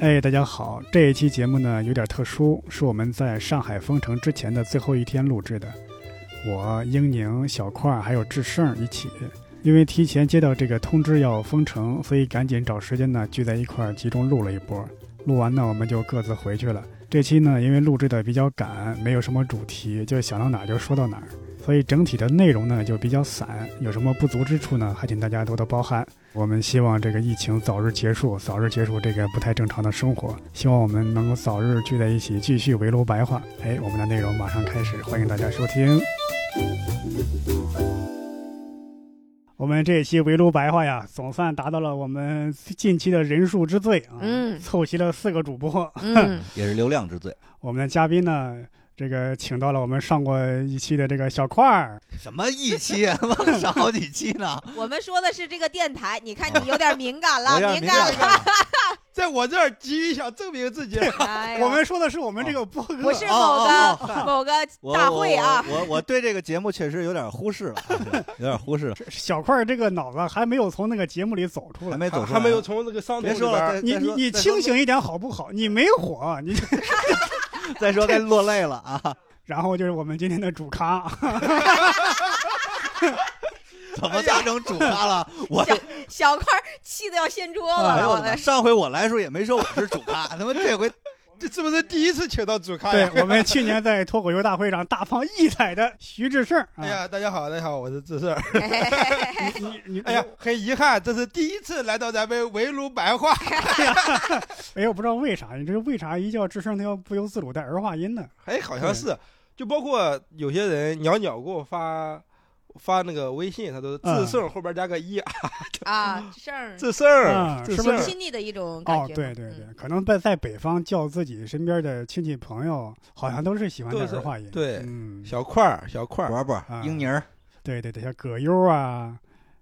哎，大家好，这一期节目呢有点特殊，是我们在上海封城之前的最后一天录制的。我、英宁、小块还有志胜一起，因为提前接到这个通知要封城，所以赶紧找时间呢聚在一块儿集中录了一波。录完呢，我们就各自回去了。这期呢，因为录制的比较赶，没有什么主题，就想到哪儿就说到哪儿，所以整体的内容呢就比较散。有什么不足之处呢，还请大家多多包涵。我们希望这个疫情早日结束，早日结束这个不太正常的生活。希望我们能够早日聚在一起，继续围炉白话。哎，我们的内容马上开始，欢迎大家收听。我们这一期围炉白话呀，总算达到了我们近期的人数之最啊，嗯凑齐了四个主播。嗯，也是流量之最。我们的嘉宾呢，这个请到了我们上过一期的这个小块儿，什么一期？啊？他妈上好几期呢！我们说的是这个电台，你看你有点敏感了，敏感了。在我这儿急于想证明自己，我们说的是我们这个播客，不是某个某个大会啊，我我我对这个节目确实有点忽视了，有点忽视了，小块儿这个脑子还没有从那个节目里走出来。还没走出来，还没有从那个伤痛里别说了，边你你你清醒一点好不好？你没火，你 再说该落泪了啊！然后就是我们今天的主咖，怎么咋成主咖了？我小小块气得要掀桌子了，哎呦我的妈！上回我来的时候也没说我是主咖，他妈这回这是不是第一次请到主咖对呀？我们去年在脱口秀大会上大放异彩的徐志胜。啊哎，呀，大家好，大家好，我是志胜。你你哎呀，，很遗憾，这是第一次来到咱们围炉白话。哎我，不知道为啥，你这为啥一叫志胜他要不由自主带儿化音呢？哎，好像是，就包括有些人鸟鸟给我发发那个微信，他都是自胜后边加个一，啊，啊，胜自胜嗯，志是不是？胜。亲昵的一种感哦，对对对嗯，，可能在在北方叫自己身边的亲戚朋友，好像都是喜欢带都是儿化音。对嗯，小块儿，小块儿，伯伯啊。英妮儿，对对对，像葛优啊，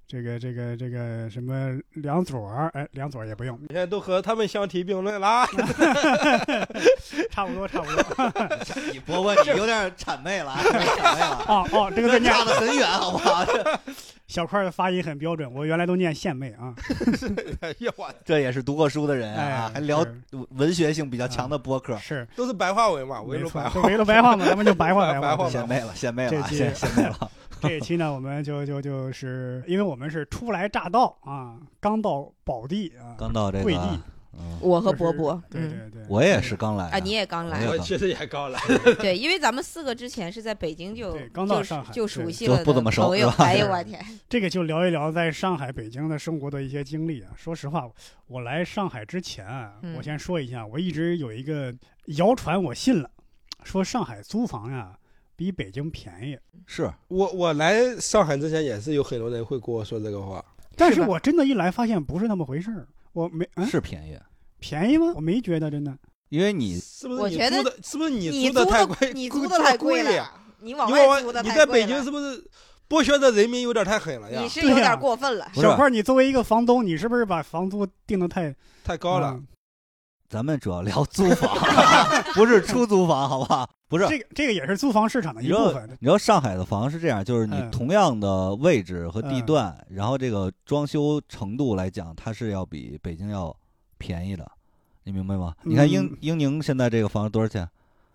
这个这个这个什么梁左儿，哎，梁左儿也不用，现在都和他们相提并论啦。差不多差不多。你伯伯你有点谄媚了，啊，有点谄媚了，哦哦，这个字这念差得很远，好不好？这 小块儿的发音很标准，我原来都念献媚啊。哎呀，我这也是读过书的人啊，哎还聊是文学性比较强的播客，是，都是白话文嘛，围没错炉白，话就。围了白话嘛，咱们就白话话。白话嘛献媚了，献媚了献献媚了。这一期呢，我们就就就是，因为我们是初来乍到啊，刚到宝地啊，刚到这个贵地，嗯，我和就是伯伯，对嗯对对，我也是刚来啊，你也刚来我，其实也刚来，对，因为咱们四个之前是在北京就 对刚到就上海就熟悉了就不怎么熟哎呦我天，这个就聊一聊在上海、北京的生活的一些经历啊。说实话，我来上海之前我先说一下，我一直有一个谣传，我信了，说上海租房呀比北京便宜。是我我来上海之前也是有很多人会跟我说这个话，但是我真的一来发现不是那么回事儿，我没嗯是便宜，便宜吗？我没觉得真的。因为你是不是你我觉得租的？是不是你你租的的太贵？你 租的太贵了，你往你往外租的外你在北京是不是剥削的人民有点太狠了呀你？是有点过分了。小块儿，你作为一个房东，你是不是把房租定的太太高了。嗯咱们主要聊租房，不是出租房，好不好？不是，这个这个也是租房市场的一部分。你知道上海的房是这样，就是你嗯同样的位置和地嗯段，然后这个装修程度来讲，它是要比北京要便宜的，你明白吗？你看英嗯英宁现在这个房多少钱？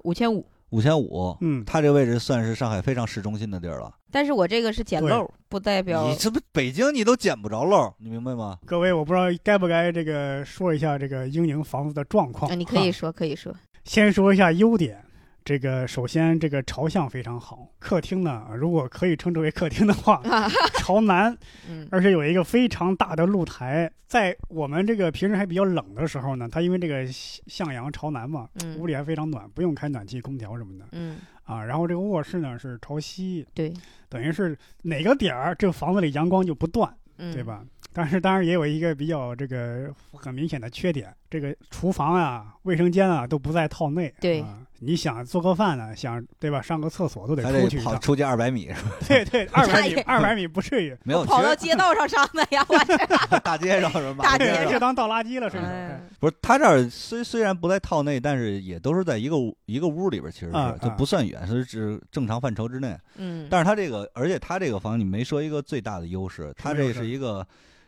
五千五，五千五，嗯，它这个位置算是上海非常市中心的地儿了。但是我这个是捡漏，不代表你这不北京你都捡不着漏，你明白吗？各位，我不知道该不该这个说一下这个英宁房子的状况。啊，你可以说，可以说，先说一下优点。这个首先这个朝向非常好，客厅呢，如果可以称之为客厅的话，朝南，嗯而且有一个非常大的露台。在我们这个平时还比较冷的时候呢，它因为这个向阳朝南嘛，屋嗯里还非常暖，不用开暖气、空调什么的嗯，啊。然后这个卧室呢是朝西，对，等于是哪个点儿这个房子里阳光就不断，嗯，对？吧？但是当然也有一个比较这个很明显的缺点，这个厨房啊、卫生间啊都不在套内。对啊，你想做个饭呢，想对吧？上个厕所都得出去一趟。跑出去二百米是吧？对对，二百米，也二百米不至于。没有，跑到街道上上的呀，我这 大街上是吧？大街上就当倒垃圾了，顺手。哎不是，他这儿虽虽然不在套内，但是也都是在一个一个屋里边，其实就不算远，是指正常范畴之内。嗯，但是他这个，而且他这个房你没说一个最大的优势，他这是一个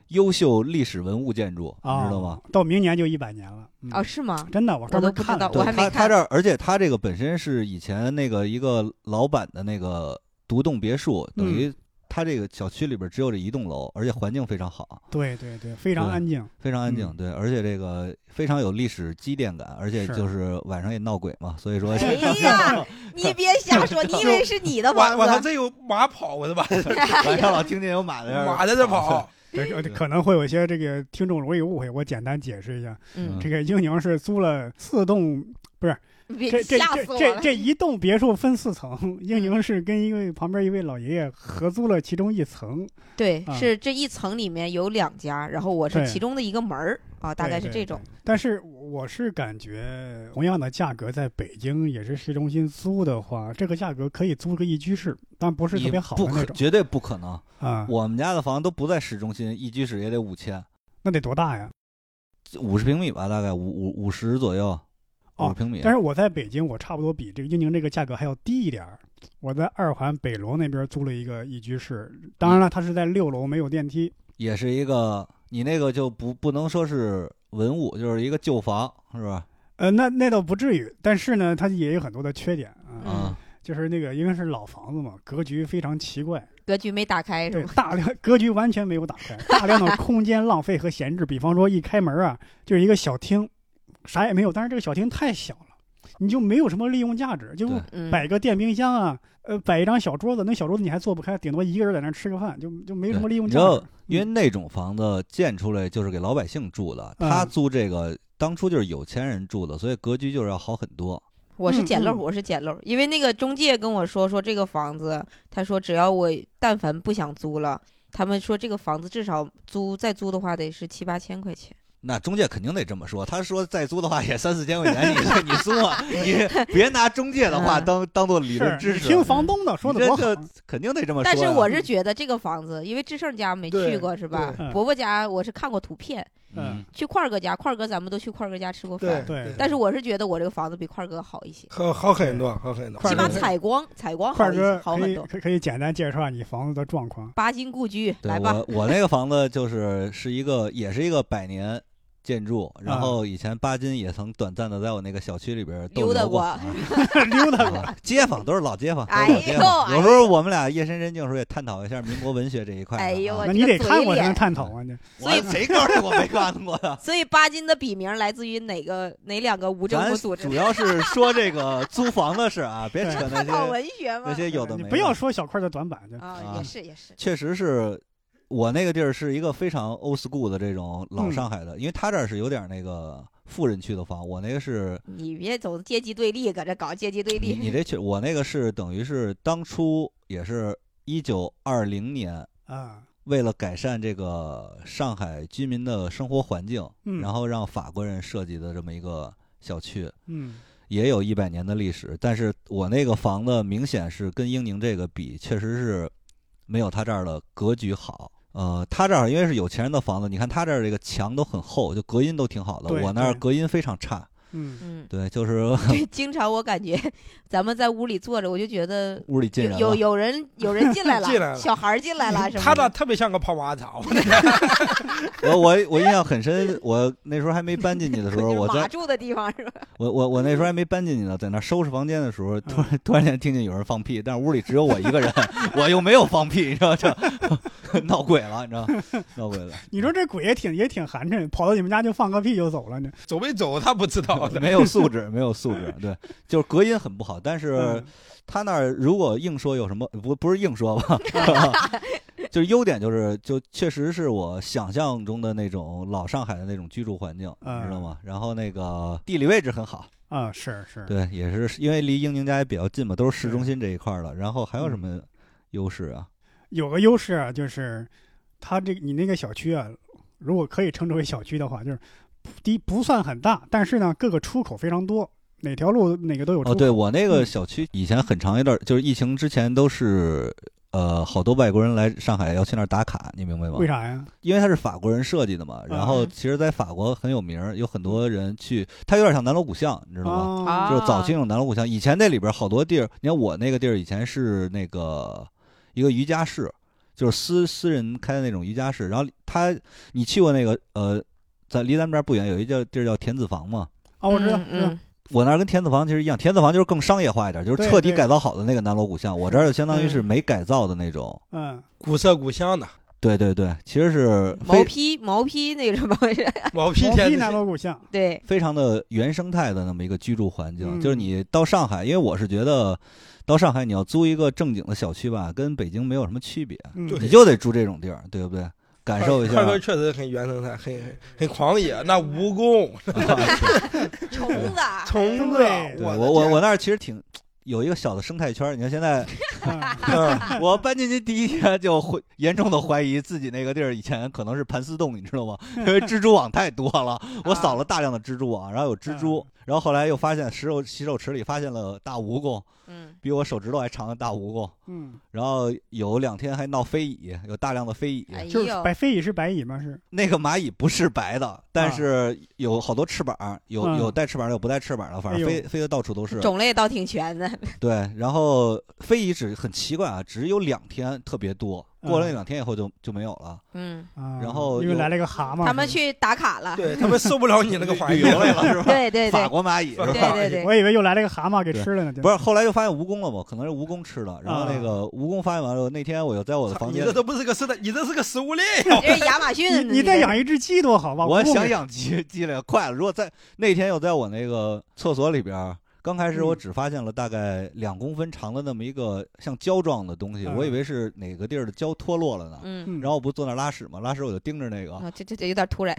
优秀历史文物建筑，啊，你知道吗？？到明年就一百年了。嗯哦，是吗？真的，我都不知道门看到我还没看他他这儿，而且他这个本身是以前那个一个老板的那个独栋别墅，等嗯于他这个小区里边只有这一栋楼，而且环境非常好。对对对，非常安静。非常安静，嗯对，而且这个非常有历史积淀感，而且就是晚上也闹鬼嘛，所以说哎呀，你别瞎说，你以为是你的晚晚上房子？这有马跑的吧？晚上老听见有马在那儿马在这跑，对，可能会有一些这个听众容易误会，我简单解释一下。嗯，这个英宁是租了四栋，别这这吓死我了。这这这一栋别墅分四层，英宁是跟一位旁边一位老爷爷合租了其中一层，对，啊是这一层里面有两家，然后我是其中的一个门儿啊，大概是这种。。对对但是我是感觉，同样的价格在北京也是市中心租的话，这个价格可以租个一居室，但不是特别好不可，的那种绝对不可能。啊。我们家的房都不在市中心，一居室也得五千，那得多大呀？五十平米吧，大概五五五十左右，五哦平米。但是我在北京，我差不多比这个英宁这个价格还要低一点儿。我在二环北楼那边租了一个一居室，当然了，它是在六楼，没有电梯。也是一个，你那个就不不能说是文物，就是一个旧房，是吧？呃，那那倒不至于，但是呢，它也有很多的缺点啊，就是那个因为是老房子嘛，格局非常奇怪，格局没打开是对吧？，大量格局完全没有打开，大量的空间浪费和闲置。比方说一开门啊，就是一个小厅，啥也没有，但是这个小厅太小了，你就没有什么利用价值，就摆个电冰箱啊，呃，摆一张小桌子，那小桌子你还坐不开，顶多一个人在那儿吃个饭，就就没什么利用价值。，因为嗯那种房子建出来就是给老百姓住的，嗯他租这个当初就是有钱人住的，所以格局就是要好很多。我是捡漏，我是捡漏，因为那个中介跟我说说这个房子，他说只要我但凡不想租了，他们说这个房子至少租再租的话得是七八千块钱。那中介肯定得这么说，他说再租的话也三四千块钱，你你租啊，你 别拿中介的话嗯当当做理论是知识。听房东的说的多好啊，你这这肯定得这么说呀。但是我是觉得这个房子，因为志胜家没去过是吧伯伯家我是看过图片，嗯，去块儿哥家，块儿哥咱们都去块儿哥家吃过饭。对但是我是觉得我这个房子比块儿哥好一些，好好很多，好很多。起码采光采光好一些好很多。以可可以简单介绍下你房子的状况。八金故居，来吧，我我那个房子就是是一个也是一个百年建筑，啊然后以前巴金也曾短暂的在我那个小区里边逗溜达过 溜达过，啊街坊都是老街坊，哎呦有时候我们俩夜深人静的时候也探讨一下民国文学这一块啊。哎呦那你得看过才能探讨啊！这我谁告诉你我没看过的？所以巴金的笔名来自于哪个哪两个无政咱府组织主？要是说这个租房的事啊，别扯那探讨些文学嘛那。些有的没的。你不要说小块的短板，啊也是也是，确实是我那个地儿是一个非常 old school 的这种老嗯上海的，因为他这儿是有点那个富人区的房，我那个是你别走阶级对立，搁这搞阶级对立。你这去我那个是等于是当初也是一九二零年。啊，为了改善这个上海居民的生活环境，嗯然后让法国人设计的这么一个小区，嗯也有一百年的历史。但是我那个房子明显是跟英宁这个比，确实是没有他这儿的格局好。呃，他这儿因为是有钱人的房子，你看他这儿这个墙都很厚，就隔音都挺好的。我那儿隔音非常差。嗯，嗯，对，就是对，经常我感觉咱们在屋里坐着，我就觉得屋里进人有有。有人有人进来了，进来了小孩进来了 什么。他那特别像个泡泡澡，我 我我印象很深，我那时候还没搬进去的时候，我在马住的地方是吧？我我我那时候还没搬进去呢，在那收拾房间的时候，突然突然间听见有人放屁，但是屋里只有我一个人，我又没有放屁，你知道这 闹鬼了，你知道闹鬼了，你说这鬼也挺也挺寒碜，跑到你们家就放个屁就走了呢。走没走他不知道的。没有素质，没有素质，对，就是隔音很不好，但是嗯他那儿如果硬说有什么不不是硬说吧，就是优点就是就确实是我想象中的那种老上海的那种居住环境，嗯知道吗？然后那个地理位置很好。啊，是是，对，也是因为离英宁家也比较近嘛，都是市中心这一块儿的。然后还有什嗯么优势啊？有个优势啊，就是它这你那个小区啊，如果可以称之为小区的话，就是第一不算很大，但是呢各个出口非常多，哪条路哪个都有出口。哦，对我那个嗯小区以前很长一段，就是疫情之前都是。呃，好多外国人来上海要去那儿打卡，你明白吗？为啥呀？因为它是法国人设计的嘛。然后嗯其实，在法国很有名儿，有很多人去，它有点像南锣鼓巷，你知道吗？啊啊就是早期那种南锣鼓巷。以前那里边好多地儿，你看我那个地儿以前是那个一个瑜伽室，就是私私人开的那种瑜伽室。然后他，你去过那个呃，在离咱们这儿不远有一叫地儿叫田子坊嘛。啊，我知道，嗯嗯我那儿跟田子坊其实一样，田子坊就是更商业化一点，就是彻底改造好的那个南锣鼓巷。我这儿就相当于是嗯没改造的那种。嗯，古色古香的对对对，其实是毛坯毛坯那个什么，毛坯田子毛坯南锣鼓巷，对，非常的原生态的那么一个居住环境。嗯就是你到上海，因为我是觉得到上海你要租一个正经的小区吧，跟北京没有什么区别，嗯，你就得住这种地儿，对不对？感受一下确实很原生态，很很很狂野。那蜈蚣 虫子啊，虫子，我我我我那儿其实挺有一个小的生态圈儿。你看现在我搬进去第一天就会严重的怀疑自己那个地儿以前可能是盘丝洞，你知道吗？因为蜘蛛网太多了，我扫了大量的蜘蛛网，然后有蜘蛛，然后后来又发现洗手洗手池里发现了大蜈蚣，嗯，比我手指头还长的大蜈蚣。嗯，然后有两天还闹飞蚁，有大量的飞蚁。哎就是呦，白飞蚁是白蚁吗？是那个蚂蚁不是白的，但是有好多翅膀，有嗯有带翅膀的，有不带翅膀的，反正哎飞飞的到处都是。种类倒挺全的，对，然后飞蚁只很奇怪啊，只有两天特别多，过了那嗯两天以后就就没有了。嗯，啊，然后有因为来了个蛤蟆，他们去打卡了，对他们受不了你那个环境了是吧？对对对，法国蚂蚁是吧？对对对，我以为又来了个蛤蟆给吃了呢，不是，后来又发现蜈蚣了嘛，可能是蜈蚣吃了。然后那啊个蜈蚣发现完了，那天我又在我的房间里，你这都不是个食的，你这是个食物链。这是亚马逊，你你再养一只鸡多好吧？我想养鸡，鸡了快了。如果在那天又在我那个厕所里边儿，刚开始我嗯只发现了大概两公分长的那么一个像胶状的东西，嗯我以为是哪个地儿的胶脱落了呢。嗯，嗯然后我不坐那拉屎嘛？拉屎我就盯着那个，啊，这这这有点突然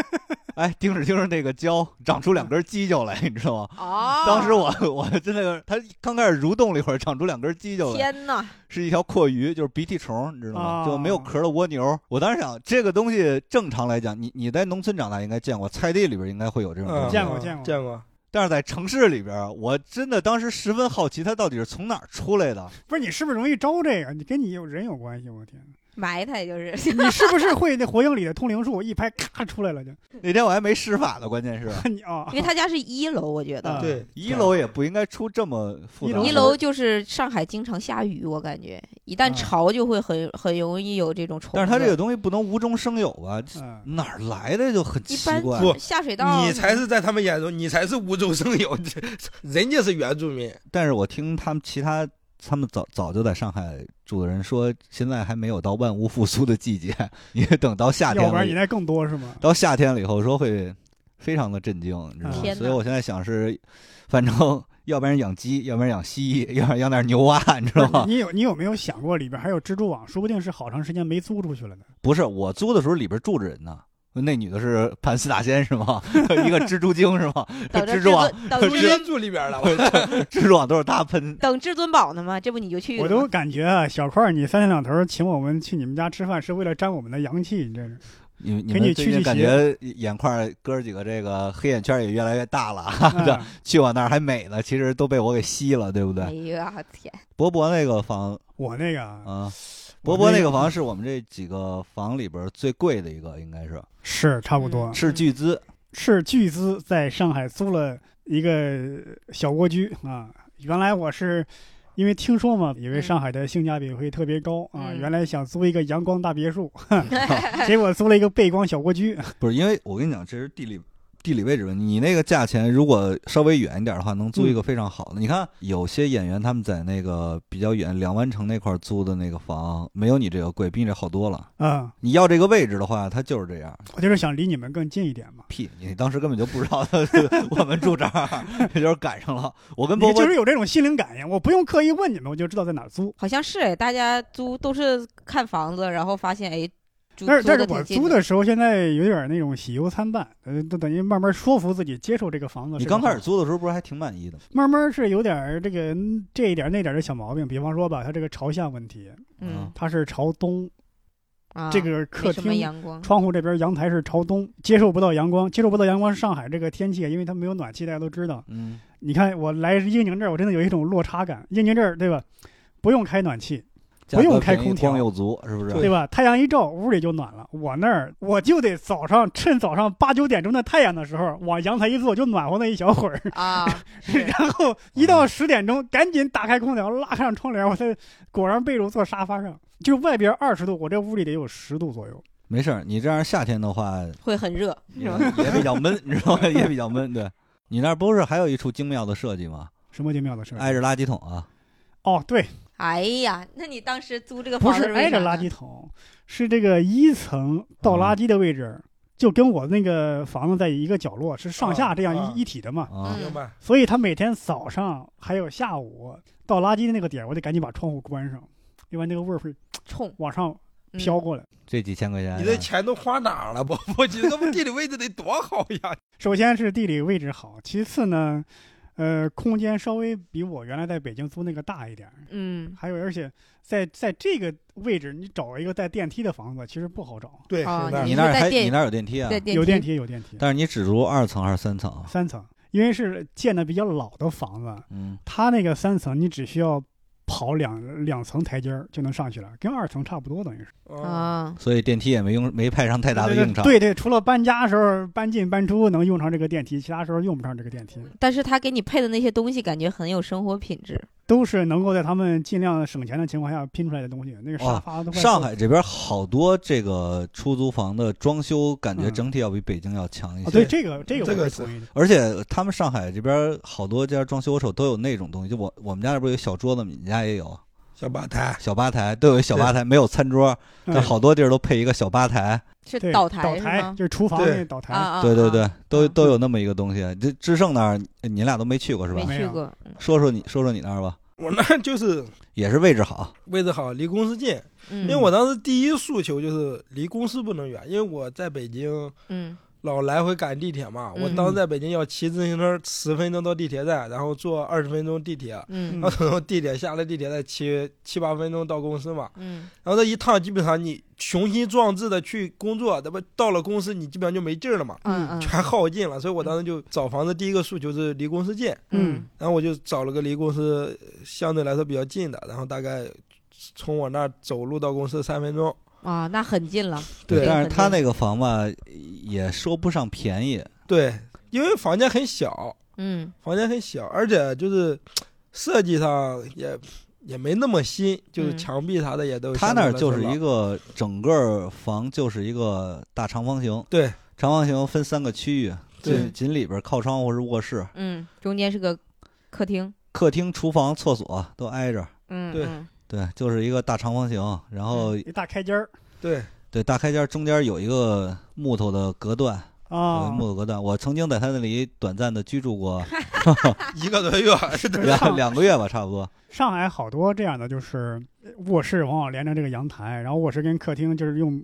哎，盯着盯着那个胶，长出两根犄角来，你知道吗？哦，当时我我真的是，它刚开始蠕动了一会儿，长出两根犄角来，天哪，是一条阔鱼，就是鼻涕虫，你知道吗？哦就没有壳的蜗牛。我当时想，这个东西正常来讲，你你在农村长大应该见过，菜地里边应该会有这种东嗯西。见过见过见过。但是在城市里边，我真的当时十分好奇，他到底是从哪儿出来的。不是你是不是容易招这个？你跟你有人有关系？我天，埋汰就是，你是不是会那火影里的通灵术一拍咔出来了就？那天我还没施法呢，关键是 你啊因为他家是一楼，我觉得啊对，一楼也不应该出这么复杂一一楼就是上海经常下雨，我感觉一旦啊潮就会很很容易有这种虫。但是它这个东西不能无中生有吧？嗯，哪儿来的就很一般奇怪。不下水道，你才是在他们眼中，你才是无中生有，这人家是原住民。但是我听他们其他他们早早就在上海住的人说，现在还没有到万物复苏的季节，你等到夏天了，不然应该更多是吗？到夏天了以后说会非常的震惊，你知道吗？所以我现在想是，反正要不然养鸡，要不然养蜥蜴，要不然养点牛蛙，你知道吗？你有你有没有想过里边还有蜘蛛网？说不定是好长时间没租出去了呢。不是我租的时候里边住着人呢。那女的是盘丝大仙是吗？一个蜘蛛精是吗？等蜘蛛网，尊，等至尊不烟住里边了，我 蜘蛛网都是他喷。等至尊宝呢吗？这不你就去了？我都感觉啊，小块儿你三天两头请我们去你们家吃饭，是为了沾我们的阳气，你这是。你你给你们最近感觉眼块哥几个这个黑眼圈也越来越大了，啊去我那儿还美呢，其实都被我给吸了，对不对哎？呀天，博博那个房我那个啊，啊，我博博那个房是我们这几个房里边最贵的一个，应该是是差不多，是巨资。是巨资在上海租了一个小蜗居啊。原来我是因为听说嘛，以为嗯上海的性价比会特别高啊，嗯原来想租一个阳光大别墅，结果租了一个背光小蜗居。不是因为我跟你讲，这是地理地理位置问题。你那个价钱如果稍微远一点的话，能租一个非常好的。你看有些演员他们在那个比较远两湾城那块租的那个房，没有你这个贵，比你这好多了。啊，你要这个位置的话，他就是这样。我就是想离你们更近一点嘛。屁，你当时根本就不知道 我们住这儿，这就是赶上了。我跟你波波就是有这种心灵感应，我不用刻意问你们，我就知道在哪儿租。好像是哎，大家租都是看房子，然后发现哎，租但是但是我租的时候，现在有点那种喜忧参半，呃，都等于慢慢说服自己接受这个房子。你刚开始，租的时候不是还挺满意的吗？慢慢是有点这个嗯这一点那点的小毛病，比方说吧，它这个朝向问题，嗯它是朝东，啊，这个客厅阳光，窗户这边阳台是朝东，接受不到阳光，接受不到阳光。上海这个天气，因为它没有暖气，大家都知道。嗯，你看我来英宁这儿，我真的有一种落差感。英宁这儿对吧，不用开暖气，不用开空调光又足，是不是？对吧？太阳一照，屋里就暖了。我那儿我就得早上趁早上八九点钟的太阳的时候，往阳台一坐，就暖和那一小会儿。啊，然后一到十点钟，赶紧打开空调，拉上窗帘，我才裹上被褥坐沙发上。就外边二十度，我这屋里得有十度左右。没事儿，你这样夏天的话会很热？也比较闷，你知道吗？也比较闷。对，你那儿不是还有一处精妙的设计吗？什么精妙的设计？挨着垃圾桶啊。哦，对，哎呀，那你当时租这个不房子是挨着垃圾桶，是这个一层倒垃圾的位置，就跟我那个房子在一个角落，是上下这样一、一体的嘛。啊嗯明白？所以他每天早上还有下午倒垃圾的那个点儿，我得赶紧把窗户关上，要不然那个味儿会冲往上嗯飘过来。这几千块钱，你这钱都花哪儿了？不我觉得这个地理位置得多好呀！首先是地理位置好，其次呢，呃，空间稍微比我原来在北京租那个大一点儿，嗯还有而且在在这个位置，你找一个带电梯的房子其实不好找。对，啊是的你那儿还你那儿有电梯啊？对，有电梯，有电梯，但是你只住二层还是三层？啊三层，因为是建的比较老的房子，嗯，它那个三层你只需要跑两两层台阶儿就能上去了，跟二层差不多，等于是。啊，啊，所以电梯也没用，没派上太大的用场。对对，除了搬家的时候搬进搬出能用上这个电梯，其他时候用不上这个电梯，但是他给你配的那些东西，感觉很有生活品质。都是能够在他们尽量省钱的情况下拼出来的东西。那个沙发上海这边好多这个出租房的装修，感觉嗯整体要比北京要强一些。哦，对这个这个同意。而且他们上海这边好多家装修手都有那种东西，就我我们家这不是有小桌子，你家也有小吧台，小吧台，都有一小吧台，没有餐桌，但嗯好多地儿都配一个小吧台。对是岛岛台是吗？就是厨房对那岛台。对对对啊，都都有那么一个东西。这智胜那儿你俩都没去过是吧没？去过。嗯说说你说说你那儿吧，我那儿就是也是位置好。位置好，离公司近。嗯，因为我当时第一诉求就是离公司不能远，因为我在北京嗯老来回赶地铁嘛。我嗯当时在北京要骑自行车十分钟到地铁站，然后坐二十分钟地铁，嗯然后从地铁下了地铁再骑七八分钟到公司嘛。嗯然后这一趟基本上你雄心壮志的去工作，这不到了公司你基本上就没劲儿了嘛，全耗尽了。所以我当时就找房子，第一个诉求是离公司近，嗯然后我就找了个离公司相对来说比较近的，然后大概从我那儿走路到公司三分钟。啊，那很近了。对但是他那个房吧，也说不上便宜。对，因为房间很小，嗯房间很小，而且就是设计上也也没那么新，就是嗯墙壁啥的也都他那儿就是一个整个房就是一个大长方形，对长方形分三个区域，对紧紧里边靠窗户是卧室，嗯，中间是个客厅。客厅、厨房、厕所都挨着。对嗯嗯对，就是一个大长方形，然后一大开间儿对对大开间儿中间有一个木头的隔断，啊木头隔断。我曾经在他那里短暂的居住过 一个多月是的，两两个月吧，差不多。上海好多这样的，就是卧室往往连着这个阳台，然后卧室跟客厅就是用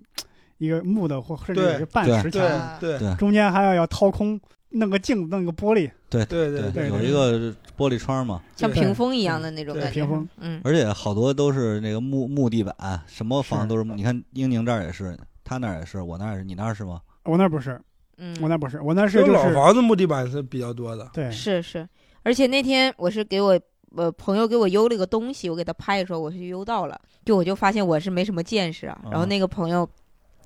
一个木的或甚至半石墙，啊对对中间还要要掏空，弄个镜子，弄个玻璃，对对对对有一个玻璃窗嘛，像屏风一样的那种感觉。屏风。嗯而且好多都是那个木木地板，什么房都是木。你看英宁这儿也是，他那儿也是，我那儿也是，你那儿是吗？我那儿不是，嗯，我那儿不是，我那是就是房子木地板是比较多的。对，是是，而且那天我是给我呃朋友给我邮了个东西，我给他拍的时候我是邮到了，就我就发现我是没什么见识啊。然后啊那个朋友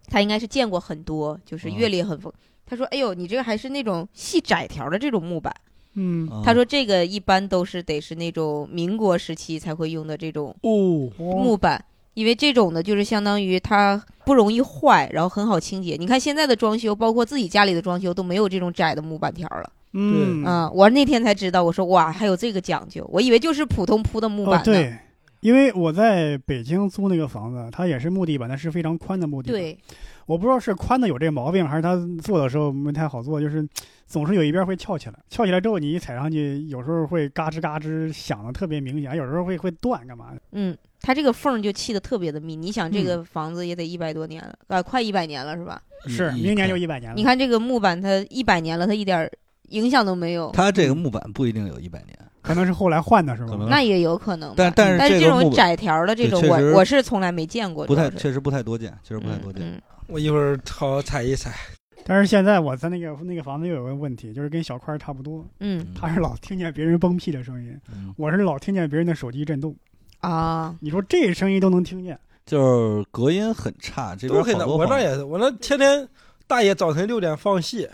他应该是见过很多，就是啊阅历很丰。他说：“哎呦，你这个还是那种细窄条的这种木板。嗯，啊他说这个一般都是得是那种民国时期才会用的这种哦，木板，因为这种呢就是相当于它不容易坏，然后很好清洁。你看现在的装修，包括自己家里的装修都没有这种窄的木板条了。嗯啊、我那天才知道，我说哇，还有这个讲究，我以为就是普通铺的木板呢。哦对，因为我在北京租那个房子，它也是木地板，但是非常宽的木地板。对我不知道是宽的有这个毛病，还是他做的时候没太好做，就是总是有一边会翘起来，翘起来之后你一踩上去，有时候会嘎吱嘎吱响的特别明显，有时候会会断干嘛的。嗯，它这个缝儿就砌的特别的密。你想，这嗯个房子也得一百多年了，啊，快一百年了是吧？是，明年就一百年了。你看这个木板，它一百年了，它一点儿影响都没有。它这个木板不一定有一百年，可能是后来换的是吗？那也有可能。但但是但这个木这种窄条的这种，我我是从来没见过，不太，确实不太多见，确实不太多见。嗯我一会儿好好踩一踩。但是现在我在那个那个房子又有个问题，就是跟小块差不多，嗯。嗯他是老听见别人崩屁的声音，嗯，我是老听见别人的手机震动。嗯啊，你说这声音都能听见，就是隔音很差，这边都很难，好多我那也是，我那天天大爷早晨六点放戏，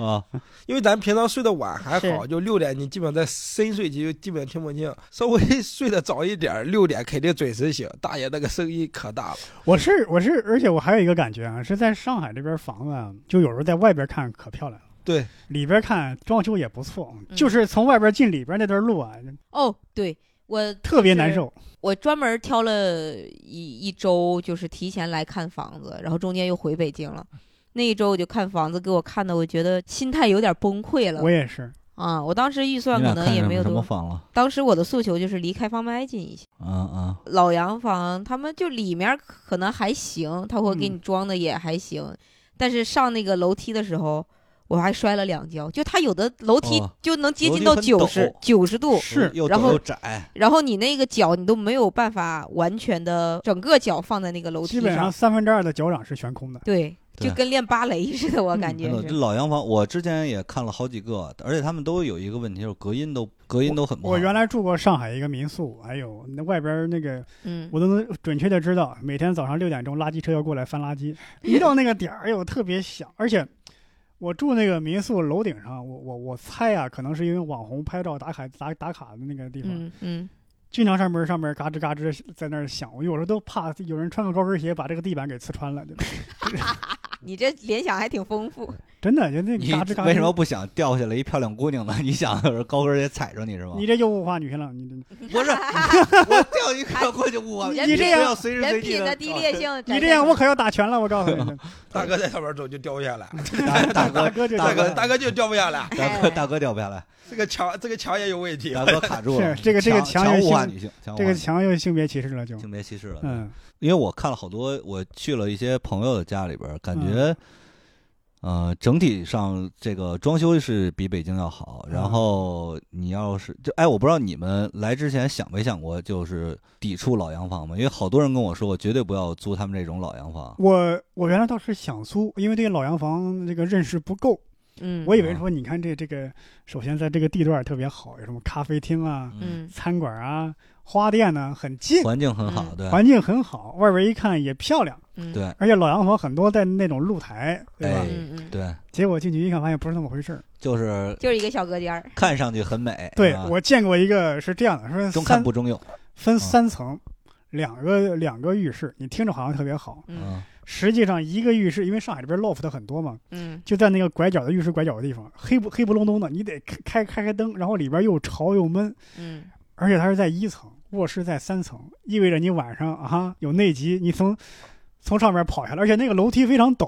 啊，因为咱平常睡得晚还好，就六点你基本在深睡期就基本听不清，稍微睡得早一点，六点肯定准时醒。大爷那个声音可大了，我是我是，而且我还有一个感觉啊，是在上海这边房子啊，就有时候在外边看可漂亮了，对，里边看装修也不错，嗯。就是从外边进里边那段路啊，哦，对我特别难受。我专门挑了一一周，就是提前来看房子，然后中间又回北京了。那一周我就看房子，给我看的，我觉得心态有点崩溃了我也是，啊！我当时预算可能也没有多，什么房了？当时我的诉求就是离开放麦近一些。嗯嗯，老洋房他们就里面可能还行，他会给嗯你装的也还行，但是上那个楼梯的时候，我还摔了两跤。就他有的楼梯哦就能接近到九十九十度，是又然后又窄，然后你那个脚你都没有办法完全的整个脚放在那个楼梯上基本上三分之二的脚掌是悬空的。对就跟练芭蕾似的，我嗯感觉这。老洋房，我之前也看了好几个，而且他们都有一个问题，就是隔音都隔音都很不好。我原来住过上海一个民宿，哎呦，那外边那个嗯，我都能准确的知道，每天早上六点钟垃圾车要过来翻垃圾，一到那个点儿，哎呦，特别响，而且。我住那个民宿楼顶上，我我我猜啊，可能是因为网红拍照打卡打打卡的那个地方，嗯嗯，经常上面上面嘎吱嘎吱在那儿响，我有时候都怕有人穿个高跟鞋把这个地板给刺穿了，就 你这联想还挺丰富。真的就那你嘎吱嘎吱。为什么不想掉下来一漂亮姑娘呢？你想是 高跟鞋踩着你是吗？你这就物化女性了？你这 不是，我掉一块过去物化你这样随时人随地品的低劣性你这样我可要打拳了，我告诉你，大哥在上面走就掉不下来，大大哥大哥就大哥这大哥就掉不下来，大哥大哥掉不下来，这个墙这个墙也有问题。大哥卡住了。是这个这个强强也性物化女性，这个墙又性别歧视了，就性别歧视了。嗯因为我看了好多，我去了一些朋友的家里边儿，感嗯觉，呃，整体上这个装修是比北京要好。嗯然后你要是就哎，我不知道你们来之前想没想过，就是抵触老洋房嘛？因为好多人跟我说，我绝对不要租他们这种老洋房。我我原来倒是想租，因为对老洋房这个认识不够，嗯，我以为说你看这这个，首先在这个地段特别好，有什么咖啡厅啊、嗯餐馆啊、花店呢，很近，环境很好，嗯。对。环境很好，外边一看也漂亮，嗯。对。而且老洋房很多在那种露台，对吧？哎嗯嗯，对，结果进去一看，发现不是那么回事儿。就是就是一个小隔间儿。看上去很美。对啊。我见过一个是这样的，说中看三不中用。分三层，两个两个浴室，你听着好像特别好，嗯。嗯，实际上一个浴室，因为上海这边 loft 很多嘛，嗯。就在那个拐角的浴室拐角的地方，黑不黑不隆咚的，你得开开开开灯，然后里边又潮又闷，嗯。而且它是在一层，卧室在三层，意味着你晚上啊有内急，你从从上面跑下来，而且那个楼梯非常陡，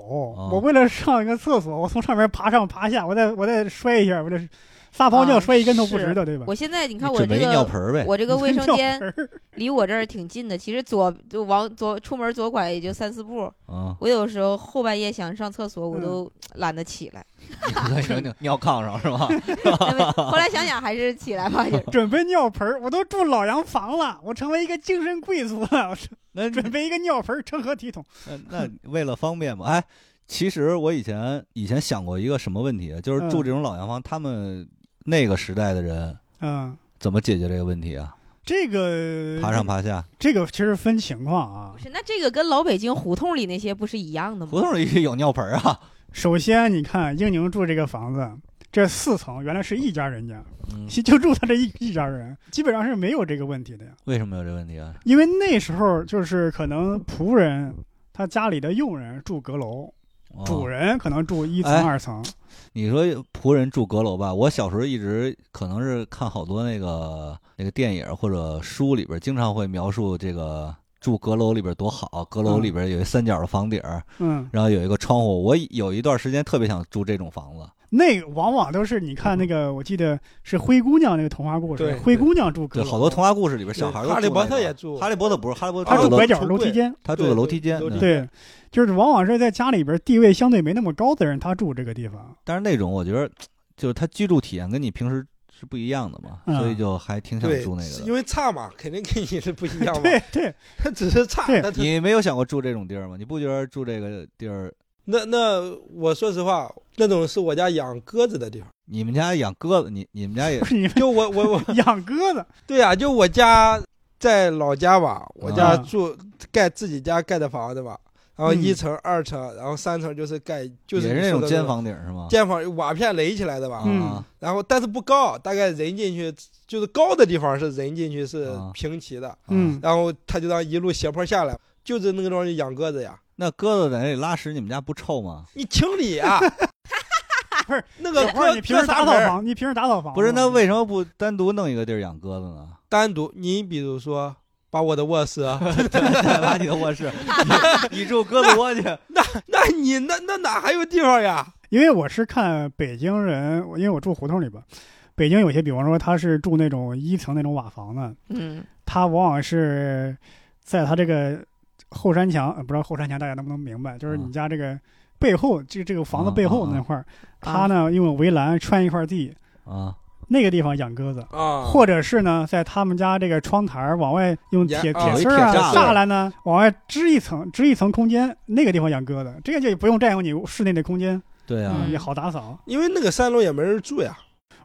我为了上一个厕所，我从上面爬上爬下，我再我再摔一下，我这撒泡尿啊摔一跟头不是值的，对吧？我现在你看我这准备尿个盆儿呗。我这个卫生 间离我这儿挺近的，其实左就往左出门左拐也就三四步。嗯，我有时候后半夜想上厕所，我嗯都懒得起来。尿尿尿炕上是吧？因为后来想想还是起来吧，准备尿盆儿，我都住老洋房了，我成为一个精神贵族了，那准备一个尿盆儿，成何体统？那那为了方便嘛，哎，其实我以前以前想过一个什么问题，就是嗯住这种老洋房，他们那个时代的人嗯，怎么解决这个问题啊？这个爬上爬下，这个其实分情况啊不。是那这个跟老北京胡同里那些不是一样的吗？胡同里有尿盆儿啊。首先，你看英宁住这个房子，这四层原来是一家人家，嗯，就住他这一一家人，基本上是没有这个问题的呀。为什么有这问题啊？因为那时候就是可能仆人他家里的佣人住阁楼，哦主人可能住一层、哎二层。你说仆人住阁楼吧，我小时候一直可能是看好多那个那个电影或者书里边，经常会描述这个住阁楼里边多好，阁楼里边有一三角的房顶，嗯，然后有一个窗户。我有一段时间特别想住这种房子。那个往往都是你看那个，我记得是灰姑娘那个童话故事对，灰姑娘住阁，楼，好多童话故事里边小孩都哈利波特也住哈利波特不是哈利波特，他住拐角楼梯间。他住的楼梯间。对对对，就是往往是在家里边地位相对没那么高的人，他住这个地方。但是那种我觉得，就是他居住体验跟你平时是不一样的嘛，嗯所以就还挺想住那，个因。为差嘛，肯定跟你是不一样嘛。对对，他只是差，你没有想过住这种地儿吗？你不觉得住这个地儿？那那我说实话，那种是我家养鸽子的地方。你们家养鸽子，你你们家也不 是你们就我我我，养鸽子，对呀、就我家在老家吧，我家啊住盖自己家盖的房子吧，然后嗯。一层、二层，然后三层就是盖就是那种尖房顶是吗？尖房瓦片垒起来的吧，然后但是不高，大概人进去就是高的地方是人进去是啊。平齐的，嗯，然后他就让一路斜坡下来，就是那个地方就养鸽子呀，那鸽子在那里拉屎，你们家不臭吗？你清理啊，不是 那个小花儿鸽你平时打扫房，你平时打扫房不是，那为什么不单独弄一个地儿养鸽子呢？单独，你比如说把我的卧室啊，把你的卧室，你你住鸽子窝去，那那你那那哪还有地方呀？因为我是看北京人，因为我住胡同里边，北京有些，比方说他是住那种一层那种瓦房的，嗯。他往往是在他这个后山墙，呃不知道后山墙大家能不能明白，就是你家这个背后，这这个房子背后那块儿，他呢用围栏穿一块地，啊，那个地方养鸽子。啊，或者是呢，在他们家这个窗台儿往外用铁沿铁啊丝儿啊有一铁栅栅栏呢，往外支一层，支一层空间，那个地方养鸽子，这个就不用占用你室内的空间，对啊，嗯也好打扫。因为那个三楼也没人住呀，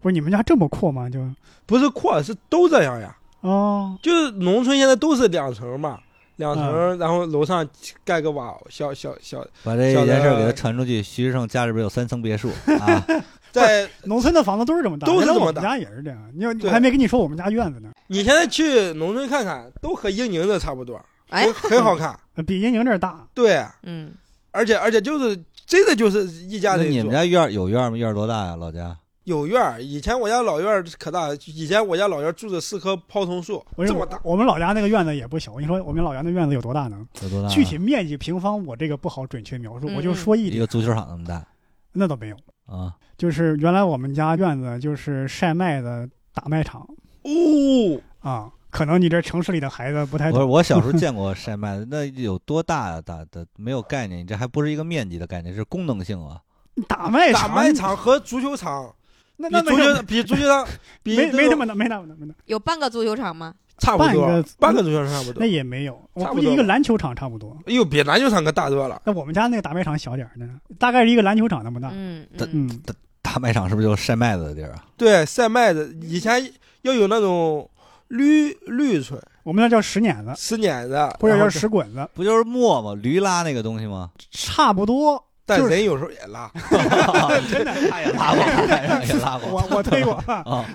不是你们家这么阔吗？就不是阔，是都这样呀。哦，就是农村现在都是两层嘛，两层，嗯然后楼上盖个瓦，小小小，把这小的件事给他传出去。徐志胜家里边有三层别墅 啊，在农村的房子都是这么大，都是这么大原来我们家也是这样。你我还没跟你说我们家院子呢，你现在去农村看看，都和英宁的差不多，哎很很好看。呃比英宁这大。对，嗯，而且而且就是真的就是一家人住那你们。家院有院吗？院多大呀？老家？有院儿，以前我家老院儿可大，以前我家老院儿住着四棵泡桐树，我这么大。我们老家那个院子也不小。我跟你说，我们老家那院子有多大呢？有多大啊？具体面积平方我这个不好准确描述，嗯我就说一点一个，足球场那么大那倒没有。啊？就是原来我们家院子就是晒麦的打麦场哦，啊，可能你这城市里的孩子不太不是，懂。我小时候 见过晒麦的，那有多大呀？大的没有概念，你这还不是一个面积的概念，是功能性啊。打麦场打麦，场和足球场比那那足球比足球场 比没没那么大，没那么大，没那么大，有半个足球场吗？差不多半个，半个足球场差不多那。也没有。我差不多吧估计一个篮球场差不多。哎呦，比篮球场可大多了。那我们家那个大卖场小点儿呢，大概是一个篮球场那么大。嗯的嗯嗯，大卖场是不是就是晒麦子的地儿啊？对，晒麦子以前要有那种绿绿槌、我们那叫石碾子，石碾子，或者叫石滚子，不就是磨吗？驴拉那个东西吗？差不多。就是但人有时候也拉。真的，他也拉过，他也拉过我我推过，啊。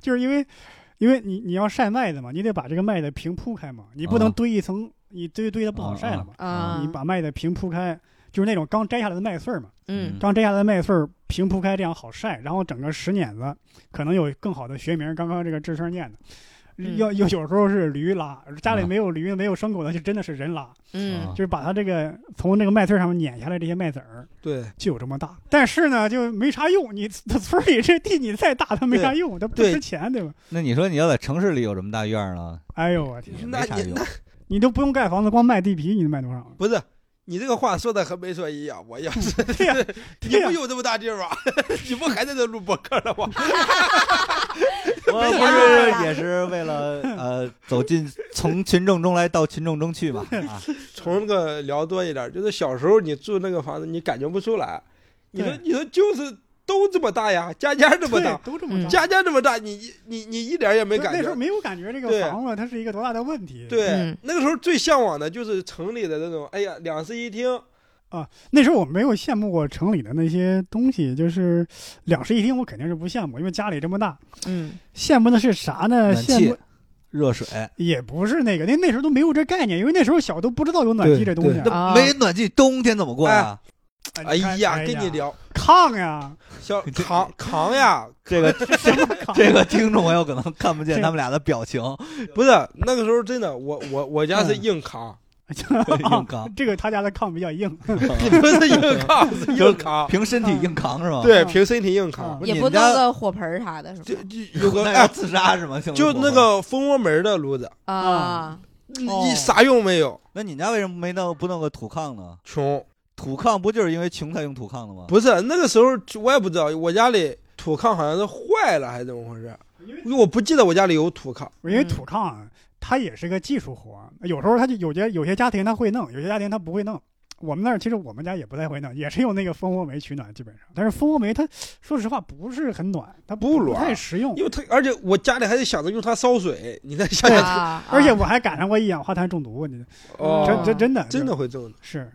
就是因为，因为你你要晒麦子嘛，你得把这个麦子平铺开嘛，你不能啊堆一层，你堆堆的不好晒了嘛。啊，你把麦子平铺开，就是那种刚摘下来的麦穗儿嘛，嗯刚摘下来的麦穗儿平铺开，这样好晒。然后整个石碾子可能有更好的学名，刚刚这个智胜念的。嗯要有有时候是驴拉，家里啊没有驴没有牲口的，就真的是人拉，嗯啊就是把它这个从那个麦穗上面碾下来这些麦子儿，对就有这么大。但是呢，就没啥用，你它村里这地你再大，它没啥用，它不值钱，对吧？那你说你要在城市里有这么大院儿呢，哎呦我天，那啥用你那。你都不用盖房子，光卖地皮，你能卖多少？不是你这个话说的和没说一样。我要是 你不有这么大地儿吗？你不还在这录播客了吗？我不是也是为了呃走进从群众中来到群众中去嘛啊，从那个聊多一点，就是小时候你住那个房子，你感觉不出来。你说你说就是都这么大呀，家家这么大，嗯都这么大。家家这么大，你你你一点也没感觉。那时候没有感觉这个房子它是一个多大的问题。，对嗯，那个时候最向往的就是城里的那种，哎呀，两室一厅，啊那时候我没有羡慕过城里的那些东西，就是两室一厅，我肯定是不羡慕，因为家里这么大。嗯羡慕的是啥呢？暖气羡慕热水，也不是那个，那那时候都没有这概念，因为那时候小都不知道有暖气这东西。对啊没暖气，冬天怎么过呀？哎呀，跟你聊，炕呀，小 扛扛呀，这个什么炕？这个听众朋友可能看不见 他们俩的表情，不是那个时候真的，我我我家是硬扛，硬扛，这个他家的炕比较硬，你不是硬扛，是硬扛，凭身体硬扛是吗？对，嗯凭身体硬扛。嗯，也不弄个火盆啥的，是就吧？就有个那要哎，自杀是吗？听就那个蜂窝门的炉子，啊，哦一啥用没有，那你家为什么没弄不弄个土炕呢？穷。土炕不就是因为穷才用土炕的吗？不是那个时候，我也不知道，我家里土炕好像是坏了还是怎么回事？因为我不记得我家里有土炕。因为土炕啊它也是个技术活，有时候它就有些有些家庭他会弄，有些家庭他不会弄。我们那儿其实我们家也不太会弄，也是用那个蜂窝煤取暖，基本上。但是蜂窝煤它说实话不是很暖，它不太实用因。为它，而且我家里还得想着用它烧水，你再想想，啊，而且我还赶上过一氧化碳中毒，你哦，真真真的真的会中的。是。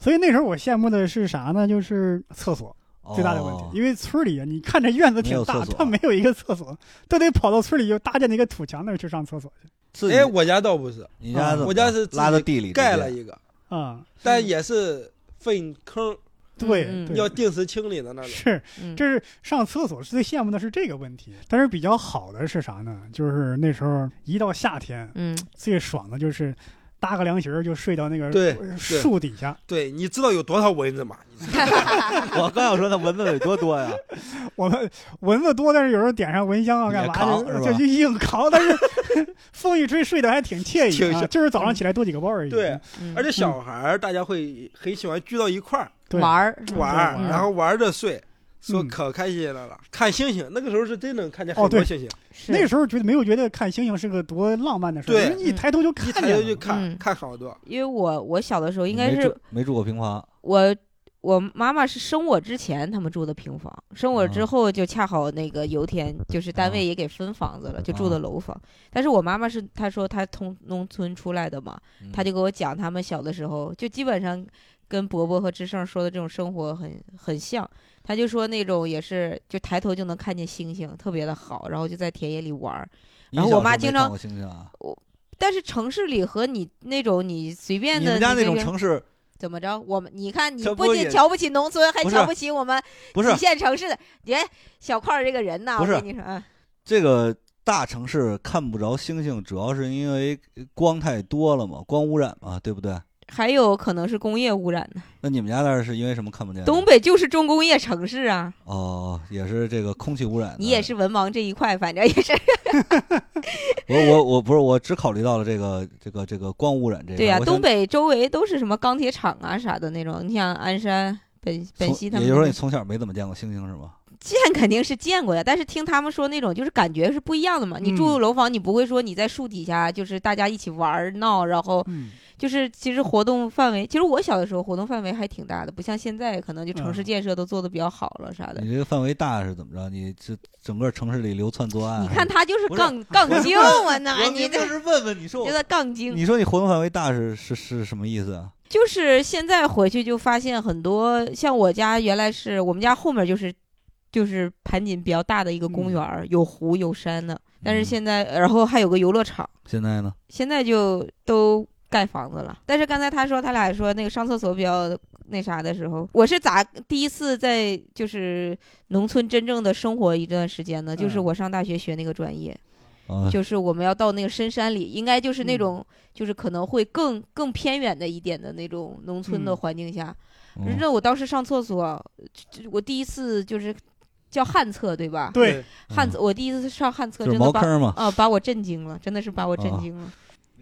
所以那时候我羡慕的是啥呢？就是厕所最大的问题，哦因为村里啊，你看这院子挺大它没有一个厕所，都得跑到村里就搭建那个土墙那儿去上厕所去哎，我家倒不是，你家怎么我家是拉到地里盖了一个，啊。但也是粪坑，对，要定时清理的那种。是嗯这是上厕所最羡慕的是这个问题，但是比较好的是啥呢？就是那时候一到夏天，嗯，最爽的就是搭个凉席儿就睡到那个树底下。对，你知道有多少蚊子吗？我刚要说那蚊子得多多呀，我们蚊子多，但是有时候点上蚊香啊，干嘛就就硬扛，但是 风一吹睡得还挺惬意啊，就是早上起来多几个包而已。对，嗯。而且小孩儿大家会很喜欢聚到一块儿玩儿。玩儿，嗯。然后玩着睡，说嗯。可开心了了。看星星，那个时候是真能看见哦对。很多星星，是。那时候觉得没有觉得看星星是个多浪漫的事儿，对。一抬头就看一抬见了。头就看嗯。看好多。因为我我小的时候应该是没住没住过平房，我我妈妈是生我之前他们住的平房，生我之啊。后就恰好那个油田就是单啊位也给分房子了，就住的啊楼房。但是我妈妈是她说她从农村出来的嘛，嗯。她就给我讲他们小的时候，就基本上跟伯伯和志胜说的这种生活很很像。他就说那种也是，就抬头就能看见星星，特别的好，然后就在田野里玩儿。你然后我妈经常过星星啊，但是城市里和你那种你随便的你们家那种城市怎么着？我们你看，你不仅瞧不起农村，还瞧不起我们一线城市的。你看小块儿这个人呐，不是我跟你说，嗯，这个大城市看不着星星，主要是因为光太多了嘛，光污染嘛，对不对？还有可能是工业污染呢。那你们家那儿是因为什么看不见？东北就是重工业城市啊，哦，也是这个空气污染。你也是文盲这一块，反正也是。我我我不是我只考虑到了这个这个这个光污染这个。对呀、东北周围都是什么钢铁厂啊啥的那种。你像鞍山、本本溪他们，也就是说你从小没怎么见过星星是吗？见肯定是见过呀，但是听他们说那种就是感觉是不一样的嘛。你嗯住楼房，你不会说你在树底下就是大家一起玩闹，然后嗯，就是其实活动范围，其实我小的时候活动范围还挺大的，不像现在可能就城市嗯建设都做的比较好了啥的。你这个范围大是怎么着？你这整个城市里流窜作案？你看他就是杠杠精我那，你这就是问问你说觉得杠精。你说你活动范围大是是是什么意思啊？就是现在回去就发现很多，像我家原来是我们家后面就是就是盘锦比较大的一个公园儿，有湖有山的。但是嗯现在，然后还有个游乐场，现在呢？现在就都盖房子了。但是刚才他说他俩说那个上厕所比较那啥的时候，我是咋第一次在就是农村真正的生活一段时间呢？就是嗯我上大学学那个专业，啊，就是我们要到那个深山里，应该就是那嗯种就是可能会更更偏远的一点的那种农村的嗯环境下。嗯那我当时上厕所，就就我第一次就是叫旱厕对吧？对，旱厕，我第一次上旱厕，真的把。啊把我震惊了，真的是把我震啊惊了。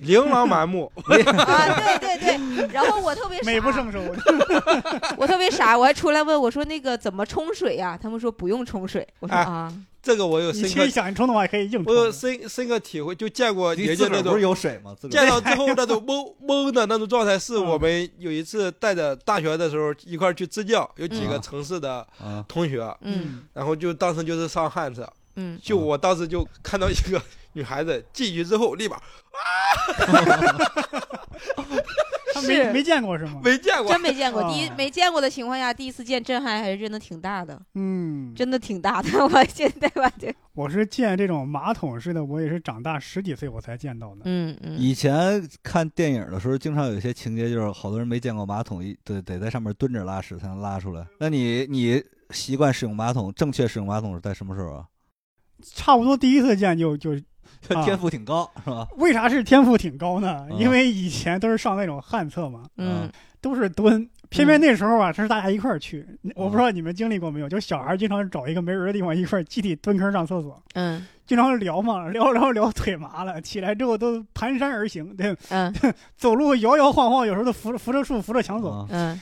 琳琅满目，啊，对对对，然后我特别傻，美不胜收。我特别傻，我还出来问我说那个怎么冲水呀、他们说不用冲水，我说哎啊，这个我有深刻你其实，想冲的话，可以硬冲我。深深刻体会，就见过你人家那种不是有水吗？见儿。到之后那种 懵懵的那种状态，是嗯。我们有一次带着大学的时候一块儿去支教，有几个嗯。城市的啊，同学，嗯。然后就当时就是上旱厕，嗯，就我当时就看到一个女孩子进去之后，立马 他没是没见过是吗？没见过真，没见过，第一啊没见过的情况下，第一次见震撼还是真的挺大的，嗯，真的挺大的。我现在吧，就 我是见这种马桶式的，我也是长大十几岁我才见到的。嗯嗯，以前看电影的时候，经常有一些情节，就是好多人没见过马桶，一得得在上面蹲着拉屎才能拉出来。那你你习惯使用马桶，正确使用马桶是在什么时候啊？差不多第一次见就就，啊 天赋挺高是吧？为啥是天赋挺高呢？啊。因为以前都是上那种旱厕嘛，嗯。都是蹲。偏偏嗯那时候啊，是大家一块儿去，我不知道你们经历过没有，就小孩经常找一个没人的地方一块儿集体蹲坑上厕所，嗯。经常聊嘛，聊聊聊腿麻了，起来之后都蹒跚而行，对，嗯。走路摇摇晃晃，有时候都扶着扶着树扶着墙走。啊嗯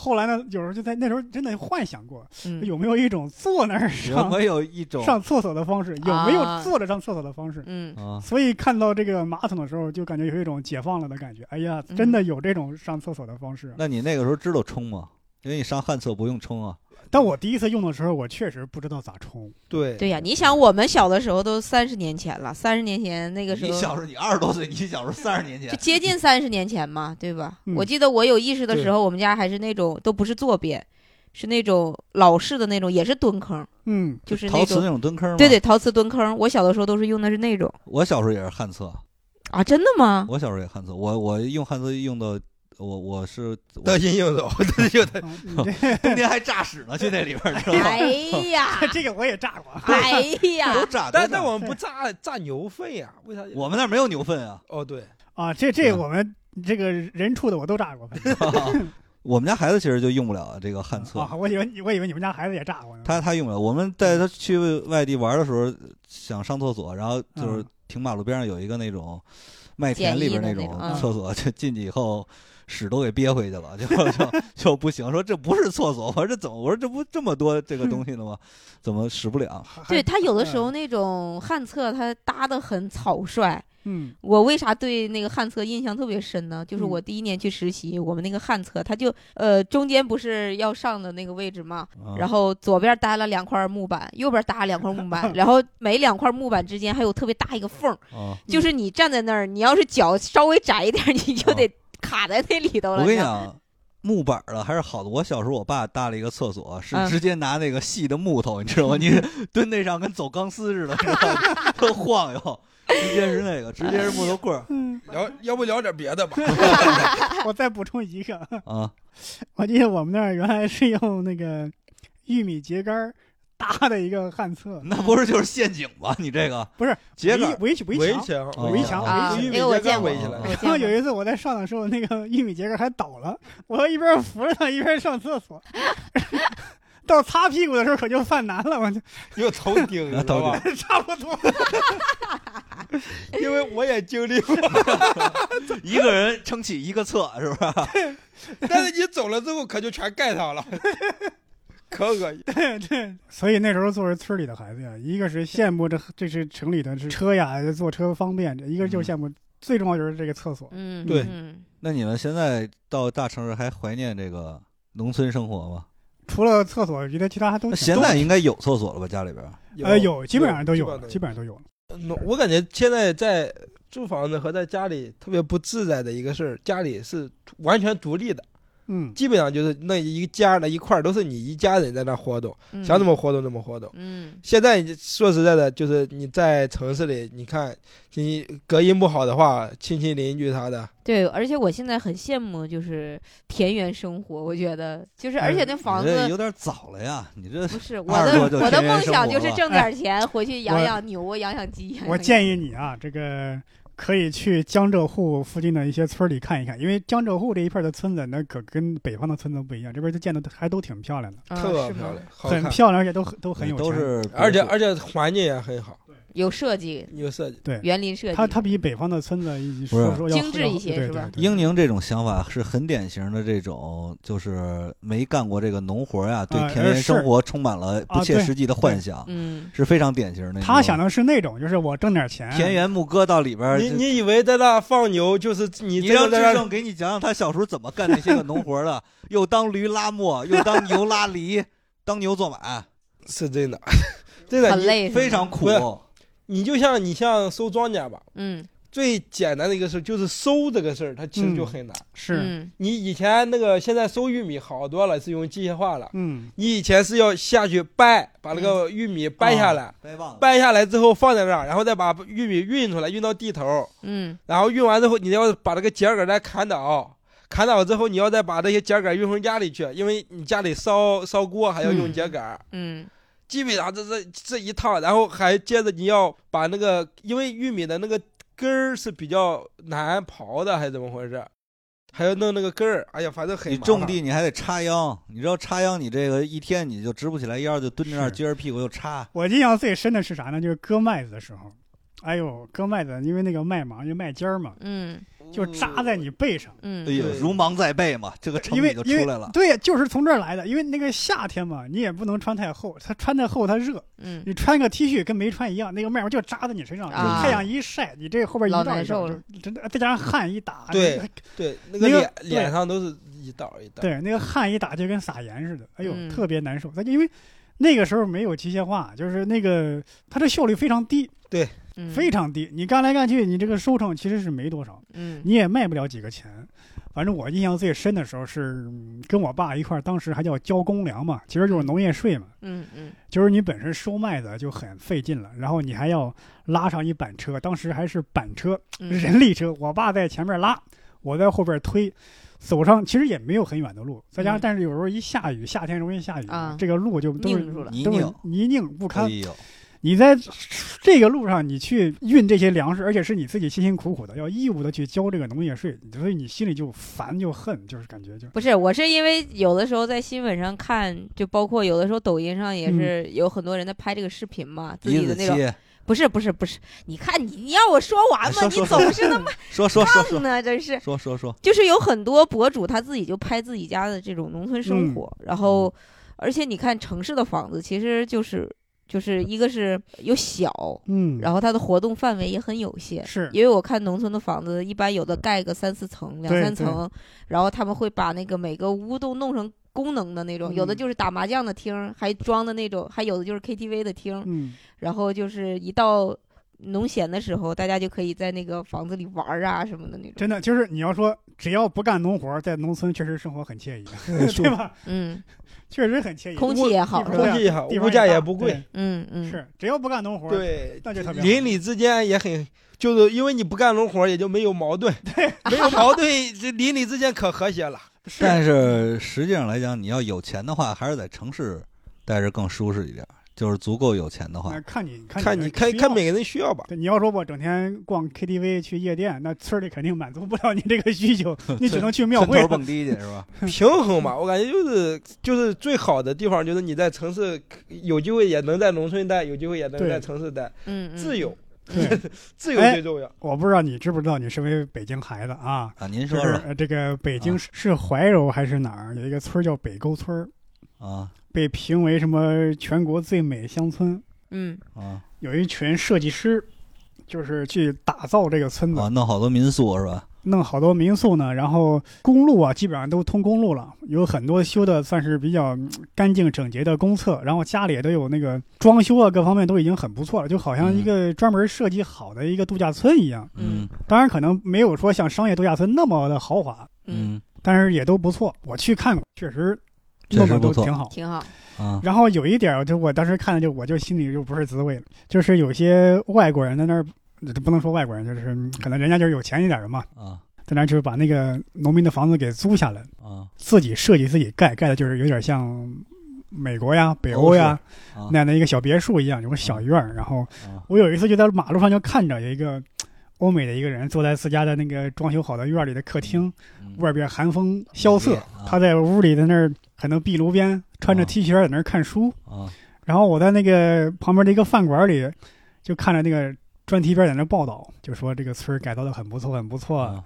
后来呢，有时候就在那时候真的幻想过，嗯，有没有一种坐那儿有上没有一种上厕所的方式？有没有啊坐着上厕所的方式？嗯啊？所以看到这个马桶的时候，就感觉有一种解放了的感觉。哎呀，嗯真的有这种上厕所的方式。那你那个时候知道冲吗？因为你上旱厕不用冲啊。但我第一次用的时候，我确实不知道咋冲。对对呀，你想我们小的时候都三十年前了，三十年前那个时候你小时候你二十多岁，你小时候三十年前就，接近三十年前嘛，对吧？嗯我记得我有意识的时候，我们家还是那种都不是坐便，是那种老式的那种，也是蹲坑，嗯，就是陶瓷那那种。种蹲坑吗？对对，，陶瓷蹲坑，我小的时候都是用的是那种我小时候也是旱厕，啊，真的吗？我小时候也旱厕，我我用旱厕用的，我我是我得心应手，这就得啊你这冬天还炸屎呢，去那里边儿，知道吗？哎呀，这个我也炸过。哎呀，都炸但但我们不炸炸牛粪呀？为啥？我们那儿没有牛粪啊。哦对，啊，这这我们这个人畜的我都炸过。我们家孩子其实就用不了这个旱厕，啊，我以为你我以为你们家孩子也炸过呢。他他用不了。我们带他去外地玩的时候，想上厕所，然后就是嗯停马路边上有一个那种麦田里边那种厕所，就进去以后。屎都给憋回去了，就 就就不行。说这不是厕所，我说这怎么？我说这不这么多这个东西呢吗？怎么使不了？对他有的时候那种旱厕，他搭的很草率。嗯我为啥对那个旱厕印象特别深呢？就是嗯我第一年去实习，我们那个旱厕，它就呃中间不是要上的那个位置嘛，啊然后左边搭了两块木板，右边搭了两块木板，然后每两块木板之间还有特别大一个缝儿，啊！就是你站在那儿，你要是脚稍微窄一点，你就得卡在那里头了。我跟你讲，木板儿的还是好的。我小时候我爸搭了一个厕所，是嗯直接拿那个细的木头，你知道吗？你 蹲那上跟走钢丝似的，知道吗？都晃悠，直接是那个，直接是木头棍儿嗯，聊要不聊点别的吧？我再补充一个，啊。我记得我们那儿原来是用那个玉米秸秆儿搭的一个旱厕，那不是就是陷阱吗？你这个不是秸秆儿围围围围墙。墙，围墙啊，围玉米那个我秸秆见过，围起来然后。有一次我在上的时候，那个玉米秸秆还倒了，我一边扶着它一边上厕所。到擦屁股的时候可就犯难了，我就 又头顶，知道吧？差不多。因为我也经历过，一个人撑起一个厕，是吧？但是你走了之后可就全盖上了，可恶心。对对，所以那时候作为村里的孩子呀，一个是羡慕这 这是城里的是车呀，坐车方便；一个就是羡慕，最重要就是这个厕所。嗯，对嗯，那你们现在到大城市还怀念这个农村生活吗？除了厕所，我觉得其他还都行现在应该有厕所了吧？家里边呃有，基本上都有基本上都有我感觉现在在住房子和在家里特别不自在的一个事儿，家里是完全独立的，嗯，基本上就是那一家那一块儿都是你一家人在那活动，嗯想怎么活动怎么活动。嗯现在说实在的，就是你在城市里，你看你隔音不好的话，亲戚邻居啥的，对，而且我现在很羡慕就是田园生活，我觉得就是，而且那房子有点早了呀！你这不是 我的我的梦想就是挣点钱回去养养牛、养养鸡。我建议你啊，这个可以去江浙沪附近的一些村里看一看，因为江浙沪这一片的村子那可跟北方的村子不一样，这边就建的还都挺漂亮的，特漂亮，很漂亮，而且都很都很有钱。都是，而且而且环境也很好，有设计，有设计。对。园林设计。它它比北方的村子一不是。说说要精致一些是吧？英宁这种想法是很典型的，这种就是没干过这个农活呀，对啊田园生活充满了不切实际的幻想，嗯，是非常典型的。他想的是那种，就是我挣点钱，田园牧歌到里边儿，你你以为在那放牛就是你你让志胜给你讲讲他小时候怎么干那些个农活的，又当驴拉磨，又当牛拉犁，当牛做马，是真的，真的很累，非常苦你就像你像收庄稼吧，嗯，最简单的一个事儿就是收这个事儿，它其实就很难。是。嗯你以前那个现在收玉米好多了，是用机械化了。嗯。你以前是要下去掰，把那个玉米掰下来，掰掰下来之后放在那儿，然后再把玉米运出来，运到地头，嗯。然后运完之后，你要把这个秸秆再砍倒，砍倒之后，你要再把这些秸秆运回家里去，因为你家里烧烧锅还要用嗯。秸秆。嗯基本上这这这一趟，然后还接着你要把那个，因为玉米的那个根儿是比较难刨的，还是怎么回事？还要弄那个根儿，哎呀，反正很你种地你还得插秧，你知道插秧你这个一天你就直不起来腰，就蹲在那儿撅着屁股就插。我印象最深的是啥呢？就是割麦子的时候，哎呦，割麦子，因为那个麦芒就麦尖儿嘛，嗯就扎在你背上。嗯哎呦，对如芒在背嘛，这个成因为语就因为出来了。对，就是从这儿来的。因为那个夏天嘛，你也不能穿太厚，它穿太厚它热，嗯你穿个 T 恤跟没穿一样，那个麦芒就扎在你身上，啊太阳一晒，你这后边一老道一道难受了，真的再加上汗一打，对对，那个脸脸上都是一道一道。对，那个汗一打就跟撒盐似的，哎呦，嗯特别难受。它因为那个时候没有机械化，就是那个它的效率非常低，嗯非常低。你干来干去，你这个收成其实是没多少，嗯你也卖不了几个钱。反正我印象最深的时候是嗯跟我爸一块儿，当时还叫交公粮嘛，其实就是农业税嘛。嗯嗯就是你本身收麦子就很费劲了，然后你还要拉上一板车，当时还是板车，嗯人力车，我爸在前面拉，我在后边推，走上其实也没有很远的路，再加上嗯但是有时候一下雨，夏天容易下雨，啊这个路就都是泥泞，泥泞不堪哎。呦，你在这个路上，你去运这些粮食，而且是你自己辛辛苦苦的，要义务的去交这个农业税，所以你心里就烦就恨，就是感觉就不是，我是因为有的时候在新闻上看，就包括有的时候抖音上也是有很多人在拍这个视频嘛，自己的那种。不是不是不是，你看你你让我说完哎吗？你总是那么 说说说呢，真是。说说说，就是有很多博主他自己就拍自己家的这种农村生活，然后，而且你看城市的房子，其实就是就是一个是又小，嗯，然后它的活动范围也很有限。是因为我看农村的房子，一般有的盖个三四层、两三层，然后他们会把那个每个屋都弄成功能的那种，有的嗯就是打麻将的厅，还装的那种，还有的就是 KTV 的厅，嗯然后就是一到农闲的时候，大家就可以在那个房子里玩儿啊什么的那种。真的就是你要说只要不干农活，在农村确实生活很惬意，对吧？嗯确实很惬意，空气也好空气也好物价也不贵嗯嗯，是只要不干农活，，对，那就特别邻里之间也很，就是因为你不干农活，也就没有矛盾，对没有矛盾，这邻里之间可和谐了。是但是实际上来讲，你要有钱的话，还是在城市待着更舒适一点。就是足够有钱的话，看你看看你看看每个人需要吧。对，你要说我整天逛 KTV 去夜店，那村里肯定满足不了你这个需求，你只能去庙村会头蹦迪去是吧？平衡嘛，我感觉就是就是最好的地方，就是你在城市有机会也能在农村待，有机会也能在城市待，嗯嗯自由，对，自由哎最重要。我不知道你知不知道，你身为北京孩子啊，啊，您就是说说呃这个北京啊是是怀柔还是哪儿有一个村叫北沟村儿，啊被评为什么全国最美乡村，嗯。啊。有一群设计师，就是去打造这个村子，啊，弄好多民宿是吧？弄好多民宿呢，然后公路啊，基本上都通公路了，有很多修的算是比较嗯干净整洁的公厕，然后家里也都有那个装修啊，各方面都已经很不错了，就好像一个专门设计好的一个度假村一样。嗯嗯。当然可能没有说像商业度假村那么的豪华，嗯，嗯。但是也都不错。我去看过，确实确实不错弄得都挺好。挺好。啊。然后有一点儿，就我当时看的，就我就心里就不是滋味了，就是有些外国人在那儿，不能说外国人，就是嗯可能人家就是有钱一点儿的嘛，啊。在那儿就是把那个农民的房子给租下来，啊。自己设计自己盖，盖的就是有点像美国呀、北欧呀啊。那样的一个小别墅一样，有个小院儿。然后啊。我有一次就在马路上就看着有一个欧美的一个人坐在自家的那个装修好的院里的客厅，嗯外边寒风萧瑟啊，他在屋里在那儿可能壁炉边穿着啊。T 恤在那儿看书。啊。然后我在那个旁边的一个饭馆里，就看着那个专题片在那报道，就说这个村儿改造的很不错，很不错啊、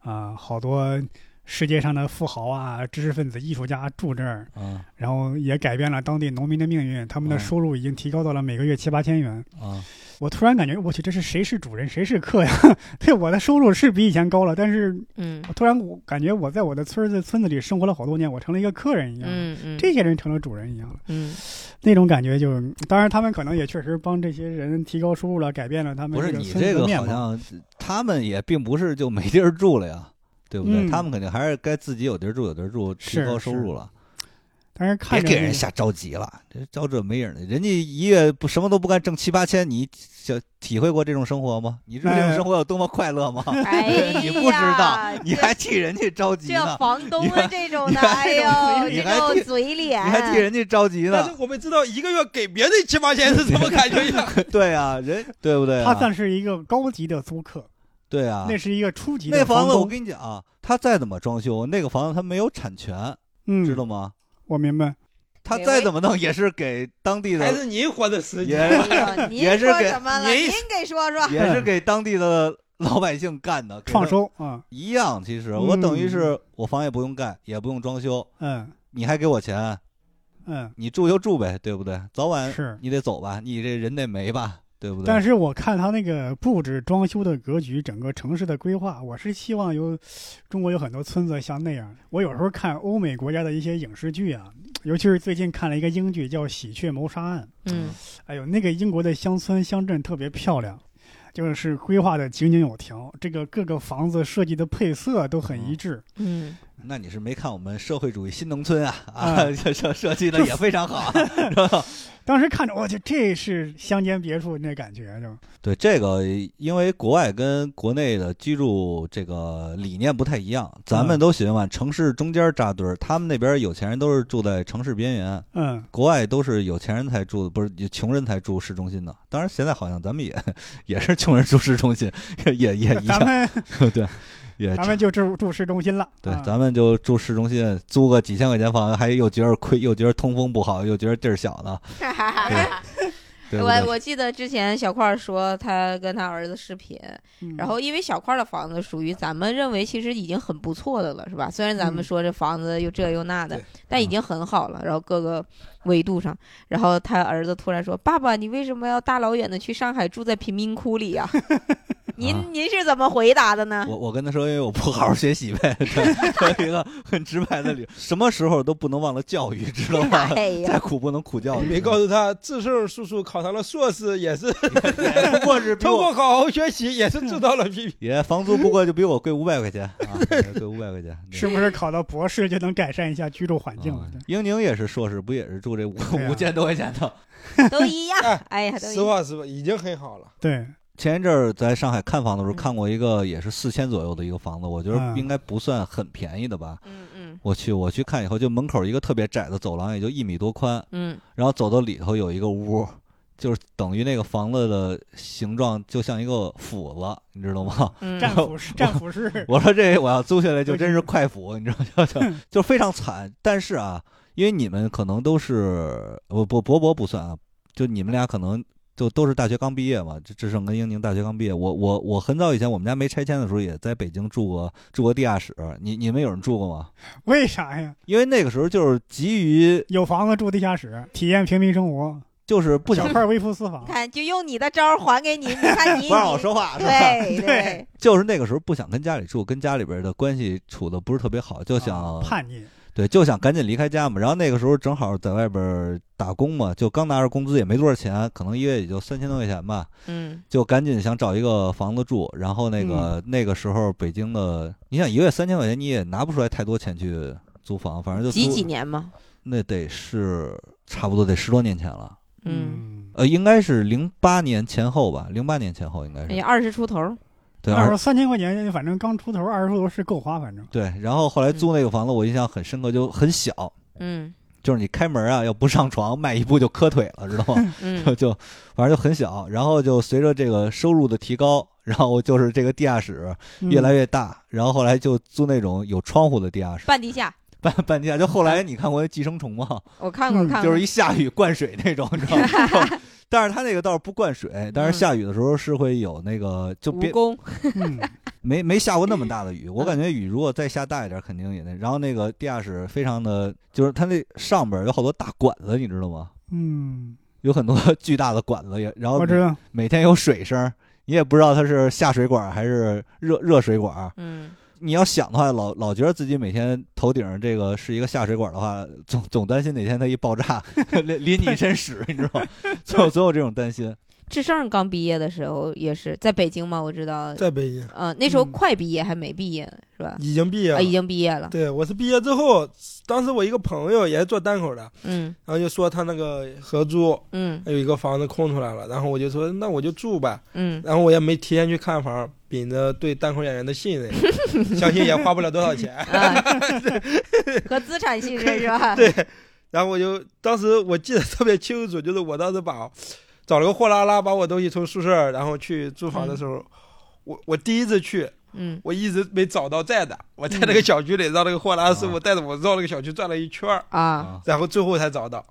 啊好多世界上的富豪啊、知识分子、艺术家住这儿，啊。然后也改变了当地农民的命运，他们的啊。收入已经提高到了每个月七八千元。啊我突然感觉，我去，这是谁是主人，谁是客呀？对，我的收入是比以前高了，但是嗯我突然我感觉我在我的村儿子村子里生活了好多年，我成了一个客人一样。嗯嗯，这些人成了主人一样了，嗯那种感觉就，当然他们可能也确实帮这些人提高收入了，改变了他们不是你这个面。好像他们也并不是就没地儿住了呀，对不对？嗯他们肯定还是该自己有地儿住有地儿住，提高收入了。但是别看别给人瞎着急了，这招这没影儿的。人家一月不什么都不干，挣七八千，你想体会过这种生活吗？你知道这种哎生活有多么快乐吗？哎，你不知道，你还替人家着急这呢，房东啊你还这种的，哎呦，你这种还替嘴脸，你还替人家着急呢但是。我们知道一个月给别人七八千是什么感觉呀？对啊，人对不对啊？他算是一个高级的租客，对啊，那是一个初级的那房子我。跟你讲啊，他再怎么装修，那个房子他没有产权，嗯，知道吗？我明白。他再怎么弄也是给当地的，还是您花的时也间。也是给说什么了？您您给说说。也是给当地的老百姓干的，创收啊，一样。其实我等于嗯是我房也不用盖，也不用装修，嗯你还给我钱，嗯。你住就住呗，对不对？早晚是你得走吧，你这人得没吧，对不对？但是我看他那个布置、装修的格局，整个城市的规划，我是希望有中国有很多村子像那样。我有时候看欧美国家的一些影视剧啊，尤其是最近看了一个英剧叫《喜鹊谋杀案》，嗯哎呦，那个英国的乡村乡镇特别漂亮，就是规划的井井有条，这个各个房子设计的配色都很一致。嗯，那你是没看我们社会主义新农村啊啊，设设计的也非常好，是吧？当时看着，我去，这是乡间别墅那感觉，是吧？对这个，因为国外跟国内的居住这个理念不太一样，咱们嗯都喜欢往城市中间扎堆儿，他们那边有钱人都是住在城市边缘，嗯，国外都是有钱人才住，不是穷人才住市中心的。当然，现在好像咱们也 也是穷人住市中心，也也一样，对，也咱们就住住市中心了。对啊，咱们就住市中心，租个几千块钱房子，还又觉得亏，又觉得通风不好，又觉得地儿小呢 我对？我记得之前小块儿说他跟他儿子视频，嗯然后因为小块儿的房子属于咱们认为其实已经很不错的了，是吧？虽然咱们嗯说这房子又这又那的对，但已经很好了。然后各个维度上，然后他儿子突然说：“爸爸，你为什么要大老远的去上海住在贫民窟里呀、您啊您是怎么回答的呢？我我跟他说，因为我不好好学习呗，一个很直白的理由，什么时候都不能忘了教育，知道吗？哎再，苦不能苦教育。没告诉他，志胜叔叔考上了硕士，也是也不过是通过好好学习，也是知道了批评。也房租不过就比我贵五百块钱啊，贵五百块钱。是不是考到博士就能改善一下居住环境了啊？英宁也是硕士，不也是住这五啊五千多块钱的？都一样哎。哎呀，都一实。话实说，已经很好了。对，前一阵儿在上海看房的时候，嗯看过一个也是四千左右的一个房子，我觉得嗯应该不算很便宜的吧。嗯嗯我去，我去看以后，就门口一个特别窄的走廊，也就一米多宽，嗯然后走到里头有一个屋，就是等于那个房子的形状就像一个斧子，你知道吗？嗯 战斧是战斧是，我说这我要租下来就真是快斧，你知道吗？就就非常惨。但是啊，因为你们可能都是我不博博不算啊，就你们俩可能就都是大学刚毕业嘛。这志胜跟英宁大学刚毕业，我我我很早以前我们家没拆迁的时候也在北京住过住过地下室，你你们有人住过吗？为啥呀？因为那个时候就是急于有房子住地下室，体验平民生活，就是不想小块微服私访你。看，就用你的招儿还给你。你看你，不让我说话是吧？对对对，就是那个时候不想跟家里住，跟家里边的关系处的不是特别好，就想、啊叛逆，对，就想赶紧离开家嘛。然后那个时候正好在外边打工嘛，就刚拿着工资，也没多少钱，可能一月也就三千多块钱吧，嗯就赶紧想找一个房子住。然后那个、那个时候北京的，你想一个月三千块钱，你也拿不出来太多钱去租房，反正就租几几年嘛？那得是差不多得十多年前了。嗯，呃，应该是零八年前后吧，零八年前后应该是哎呀，二十出头儿。对，那时二候三千块钱，反正刚出头，二十出头是够花，反正。对。然后后来租那个房子，我印象很深刻，就很小，嗯就是你开门啊，要不上床，迈一步就磕腿了，知道吗？嗯就就反正就很小，然后就随着这个收入的提高，然后就是这个地下室嗯越来越大，然后后来就租那种有窗户的地下室，半地下，半半地下。就后来你看过寄生虫吗？我看过嗯看过，就是一下雨灌水那种，你知道吗？但是它那个倒是不灌水，但是下雨的时候是会有那个就别蜈。嗯，没没下过那么大的雨，我感觉雨如果再下大一点，肯定也那。然后那个地下室非常的，就是它那上边有好多大管子，你知道吗？嗯，有很多巨大的管子，也然后我知道，每天有水声，你也不知道它是下水管还是热热水管。嗯你要想的话，老老觉得自己每天头顶上这个是一个下水管的话，总总担心哪天它一爆炸 淋淋你一身屎，你知道吗？总有总有这种担心。志胜刚毕业的时候也是在北京嘛，我知道。在北京呃，那时候嗯快毕业还没毕业是吧？已经毕业啊，了，已经毕业了。对，我是毕业之后，当时我一个朋友也是做单口的，嗯然后就说他那个合租嗯有一个房子空出来了，然后我就说那我就住吧，嗯，然后我也没提前去看房，秉着对单口演员的信任，相信也花不了多少钱。啊，和资产信任是吧？对，然后我就当时我记得特别清楚，就是我当时把找了个货拉拉把我东西从宿舍然后去租房的时候，我我第一次去，嗯我一直没找到在的。我在那个小区里让那个货拉师傅啊带着我绕那个小区转了一圈啊，然后最后才找到。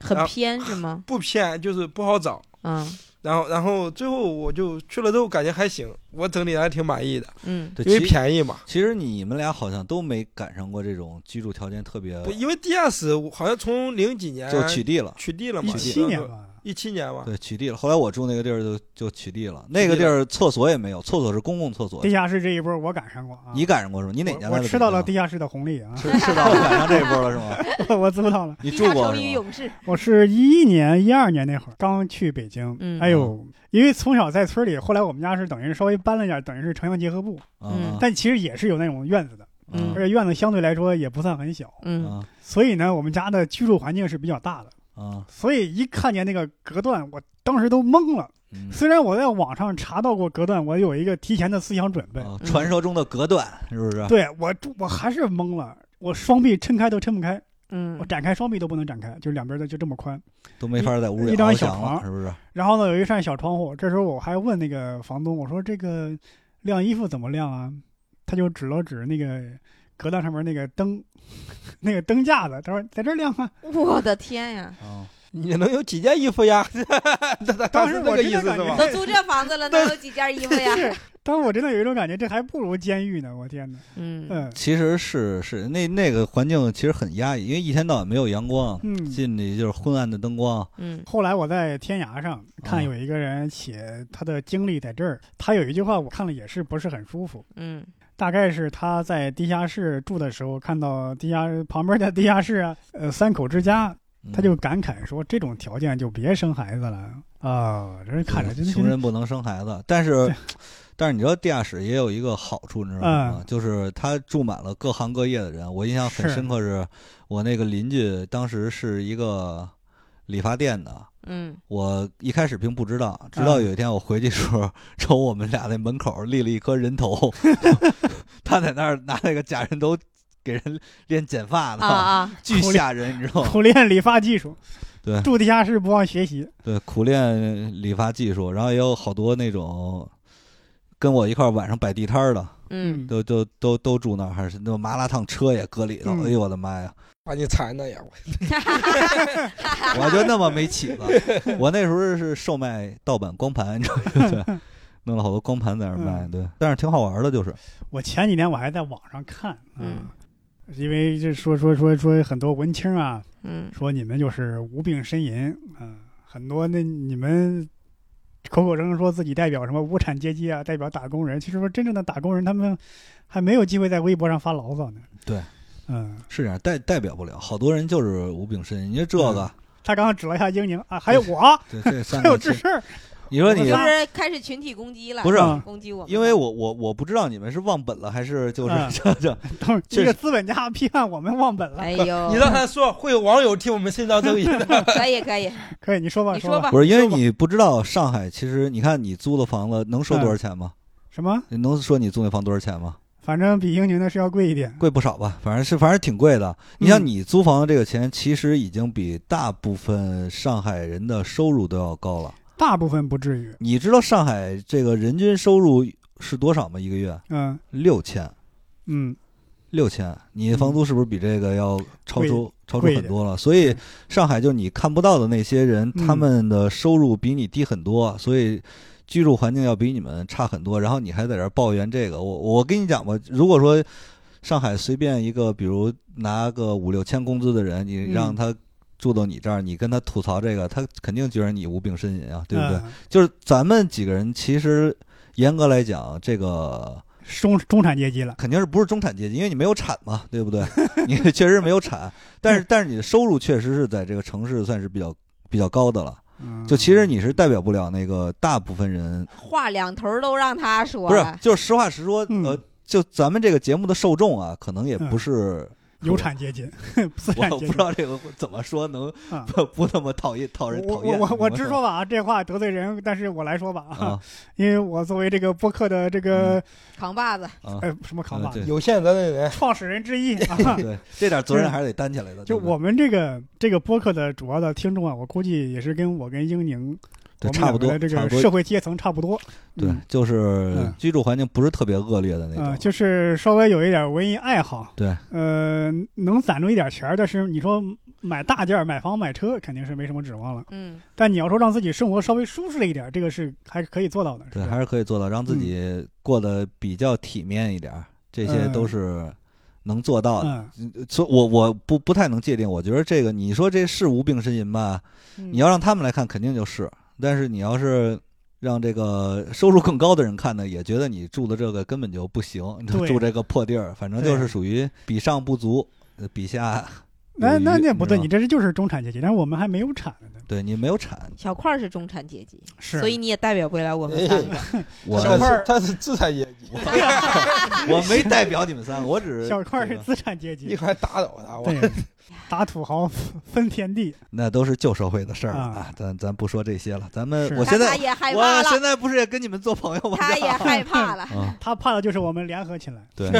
很偏是吗？不偏，就是不好找。嗯然后，然后最后我就去了之后，感觉还行，我整体还挺满意的，嗯对，因为便宜嘛。其实你们俩好像都没赶上过这种居住条件特别，不，因为地下室好像从零几年就取缔了。取缔了嘛，一七年吧，一七年吧。对，取缔了。后来我住那个地儿就就取缔了，那个地儿厕所也没有，厕所是公共厕所地。下室这一波我赶上过啊，你赶上过是吧？你哪年来的？我我吃到了地下室的红利啊，吃吃到了赶上这一波了是吗？我知道了。你住过是吗？我是一一年、一二年那会儿刚去北京，嗯哎呦，因为从小在村里，后来我们家是等于是稍微搬了一点，等于是城乡结合部，嗯但其实也是有那种院子的，嗯而且院子相对来说也不算很小，嗯嗯所以呢，我们家的居住环境是比较大的，嗯所以一看见那个隔断，我当时都懵了。嗯虽然我在网上查到过隔断，我有一个提前的思想准备，啊传说中的隔断是不是？对我我还是懵了，我双臂撑开都撑不开，嗯我嗯展开双臂都不能展开，就两边的就这么宽。都没法在屋里一张小床是不是？然后呢，有一扇小窗户，这时候我还问那个房东，我说这个晾衣服怎么晾啊？他就指了指那个隔断上面那个灯，那个灯架子，他说在这儿晾啊。我的天呀，啊，你能有几件衣服呀？当时我个意思是吧？都租这房子了，能有几件衣服呀？是，当时我真的有一种感觉，这还不如监狱呢！我天哪，嗯嗯其实是是那那个环境其实很压抑，因为一天到晚没有阳光，嗯。进去就是昏暗的灯光。嗯后来我在天涯上看有一个人写他的经历在这儿，他有一句话我看了也是不是很舒服，嗯大概是他在地下室住的时候，看到地下旁边的地下室啊，呃三口之家，嗯他就感慨说这种条件就别生孩子了啊！这人看着真穷人不能生孩子，但是。但是你知道地下室也有一个好处，你知道吗？嗯就是他住满了各行各业的人。我印象很深刻，是我那个邻居当时是一个理发店的，嗯我一开始并不知道，直到有一天我回去的时候，瞅我们俩那门口立了一颗人头 他在那儿拿那个假人头给人练剪发呢，啊啊，巨吓人，你知道吗？苦练理发技术，对住地下室不忘学习。对，苦练理发技术，然后也有好多那种跟我一块晚上摆地摊的，嗯都都都都住那儿，还是那麻辣烫车也搁里头。嗯哎呦我的妈呀！把你馋的呀！我就那么没起子。我那时候是售卖盗版光盘，你知道吗？对，弄了好多光盘在那儿卖，嗯对，但是挺好玩的，就是我前几年我还在网上看，啊嗯因为这说说说说很多文青啊，嗯说你们就是无病呻吟嗯、很多那你们口口声声说自己代表什么无产阶级啊，代表打工人，其实说真正的打工人，他们还没有机会在微博上发牢骚呢。对，嗯，是这样，代代表不了。好多人就是无病呻吟，你说这个，他刚刚指了一下英宁啊，还有我，对这三 还有个，这事儿，你说你就我仨是开始群体攻击了，不是嗯攻击我们，因为我我我不知道你们是忘本了还是就是嗯这这这 个资本家批判我们忘本了。哎呦，你刚才说，会有网友替我们伸张正义的。可以可以，可以，你说吧，你说吧，不是因为你不知道上海，其实你看你租的房子能收多少钱吗？什么？你能说你租那房多少钱吗？反正比英宁的是要贵一点。贵不少吧，反正是反正挺贵的。你像嗯你租房的这个钱，其实已经比大部分上海人的收入都要高了。大部分不至于，你知道上海这个人均收入是多少吗？一个月嗯六千，嗯，六千。你的房租是不是比这个要超出超出很多了？所以上海就你看不到的那些人，嗯他们的收入比你低很多，所以。居住环境要比你们差很多，然后你还在这儿抱怨这个，我我跟你讲吧，如果说上海随便一个，比如拿个五六千工资的人，你让嗯他住到你这儿，你跟他吐槽这个，他肯定觉得你无病呻吟啊，对不对？嗯 就是咱们几个人，其实严格来讲，这个中中产阶级了。肯定是不是中产阶级，因为你没有产嘛，对不对？你确实没有产，但是但是你的收入确实是在这个城市算是比较比较高的了。嗯。就其实你是代表不了那个大部分人，话两头都让他说不是，就是实话实说，嗯。呃，就咱们这个节目的受众啊，可能也不是有产阶级，资我不产阶级知。道这个怎么说能啊不不那么讨厌讨人讨厌。我我我直说吧啊，这话得罪人，但是我来说吧啊因为我作为这个播客的这个扛把子，啊！呃什么扛把子有限责任人，创始人之一 啊，对，这点责任还是得担起来的。就我们这个这个播客的主要的听众啊，我估计也是跟我跟英宁对，差不多，这个社会阶层差不多。对嗯，就是嗯居住环境不是特别恶劣的那呃，种。就是稍微有一点文艺爱好，对，呃，能攒住一点钱儿，但是你说买大件儿、买房、买车，肯定是没什么指望了。嗯，但你要说让自己生活稍微舒适了一点儿，这个是还是可以做到的。对，还是可以做到，让自己过得比较体面一点儿，这些都是能做到的。嗯，所以我我不不太能界定，我觉得这个你说这是无病呻吟吧？嗯你要让他们来看，肯定就是；但是你要是让这个收入更高的人看呢，也觉得你住的这个根本就不行，你住这个破地儿，反正就是属于比上不足，呃比下那那那不对，你这是就是中产阶级，但是我们还没有产呢。对你没有产，小块儿是中产阶级，是，所以你也代表不了我们三个。我小块儿。他是资产阶级，我没代表你们三个，我只是小块儿是资产阶级，一块打倒他，我。对，打土豪分田地。那都是旧社会的事儿了啊啊，咱咱不说这些了，咱们我现在他也害怕我现，在不是也跟你们做朋友吗？他也害怕了。啊，他怕的就是我们联合起来。对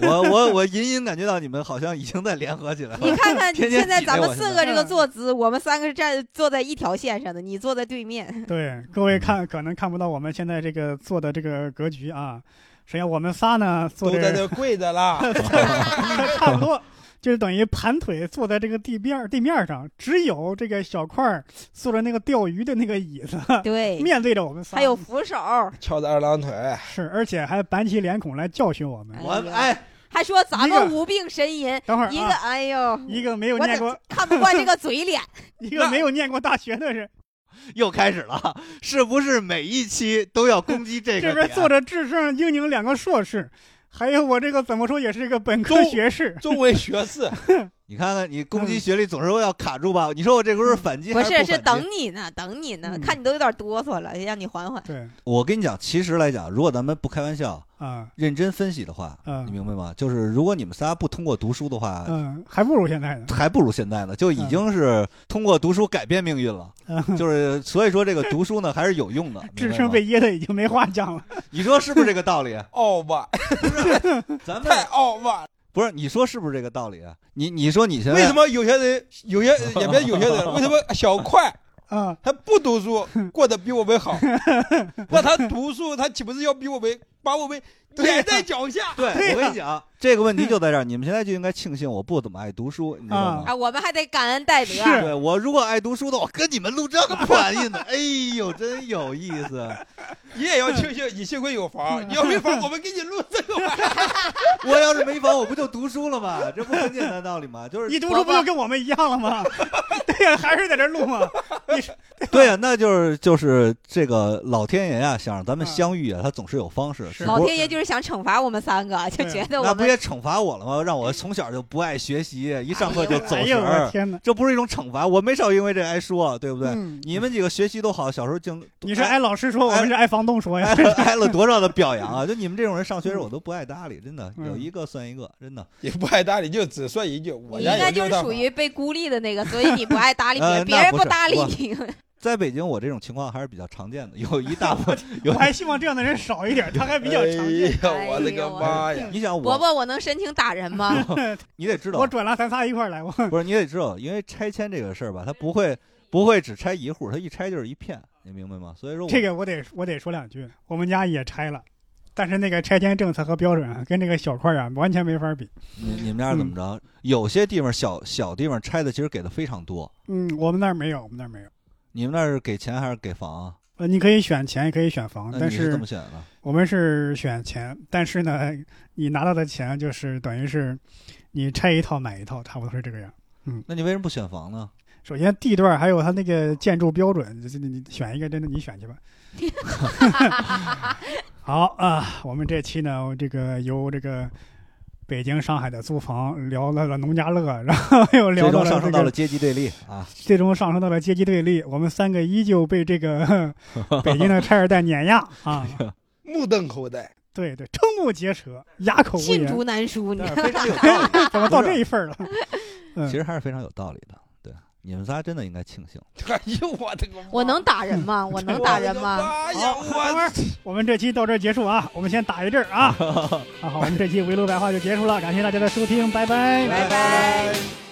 我我我隐隐感觉到你们好像已经在联合起来了。你看看现在咱们四个这个坐姿，我们三个是站坐在一条线上的，你坐在对面。对，各位看可能看不到我们现在这个坐的这个格局啊。实际上我们仨呢坐都在这这跪着了。差不多，就是等于盘腿坐在这个地面地面上，只有这个小块儿坐着那个钓鱼的那个椅子，对，面对着我们仨。还有扶手，翘着二郎腿，是，而且还板起脸孔来教训我们。我哎还说咱们无病呻吟，等会儿一个啊，哎呦，一个没有念过 看不惯这个嘴脸。一个没有念过大学的人，又开始了，是不是每一期都要攻击这个这边坐着智胜、英宁两个硕士，还有我这个怎么说也是一个本科学士。中文学士，你看看，你攻击学历总是要卡住吧？你说我这不是反击不是，是还是不反击等你呢，等你呢，嗯看你都有点哆嗦了，让你缓缓。对我跟你讲，其实来讲，如果咱们不开玩笑，啊，认真分析的话，嗯你明白吗？就是如果你们仨不通过读书的话，嗯，还不如现在呢。还不如现在呢，就已经是通过读书改变命运了。嗯，就是所以说，这个读书呢还是有用的。智明白吗胜被噎的已经没话讲了。你说是不是这个道理？傲慢 咱们太傲慢。不是你说是不是这个道理啊？你你说你现在为什么有些人，有些也别有些人，为什么小快 啊，他不读书，过得比我们好？那他读书，他岂不是要比我们把我们 踩在脚下？对，我跟你讲，这个问题就在这儿。你们现在就应该庆幸我不怎么爱读书，你知道吗？啊，我们还得感恩戴德。是对我如果爱读书的话，跟你们录这个玩意呢，哎呦，真有意思。你也要庆幸你幸亏有房，你要没房，我们给你录这个玩意儿。我要是没房，我不就读书了吗？这不很简单道理吗？就是你读书不就跟我们一样了吗？对呀，还是在这录吗？你对呀、那就是就是这个老天爷呀、想让咱们啊相遇啊，他总是有方式。是不过老天爷就是想惩罚我们三个，就觉得我们那不也惩罚我了吗？让我从小就不爱学习，一上课就走神儿，天哪！这不是一种惩罚。我没少因为这挨说，对不对？嗯你们几个学习都好，小时候净你是挨老师说，我们是挨房东说呀挨。了挨了多少的表扬啊！就你们这种人上学时候我都不爱搭理，真的嗯有一个算一个，真的。也不爱搭理，就只说一句，我你应该就是属于被孤立的那个，所以你不爱搭理别呃人，别人不搭理你。在北京，我这种情况还是比较常见的，有一大部分 有我。还希望这样的人少一点，他还比较常见。哎呀，我的个妈呀！你想我，伯伯，我能申请打人吗？你得知道我，转了，咱仨一块来。我不是你得知道，因为拆迁这个事儿吧，他不会不会只拆一户，他一拆就是一片，你明白吗？所以说这个我得我得说两句，我们家也拆了，但是那个拆迁政策和标准啊，跟这个小块啊完全没法比。你你们家是怎么着？有些地方小小地方拆的其实给的非常多，嗯，我们那儿没有，我们那儿没有。你们那是给钱还是给房啊？呃，你可以选钱，也可以选房，但你是怎么选的？我们是选钱，但是呢，你拿到的钱就是等于是你拆一套买一套，差不多是这个样。嗯那你为什么不选房呢？首先地段还有它那个建筑标准，这这你你选一个，真的你选去吧。好啊，我们这期呢，这个由这个北京、上海的租房聊到了农家乐，然后又聊到了这个上升到了阶级对立啊！最终上升到了阶级对立。我们三个依旧被这个 北京的拆二代碾压啊！目瞪口呆。对对，瞠目结舌，哑口无言，罄竹难书，你非常有道理，怎么到这一份儿了？嗯其实还是非常有道理的。对，你们仨真的应该庆幸。哎呦我的个妈！我能打人吗？我能打人吗？哎呀，我我们这期到这儿结束啊，我们先打一阵儿啊。啊 好，我们这期围炉白话就结束了，感谢大家的收听，拜拜拜拜。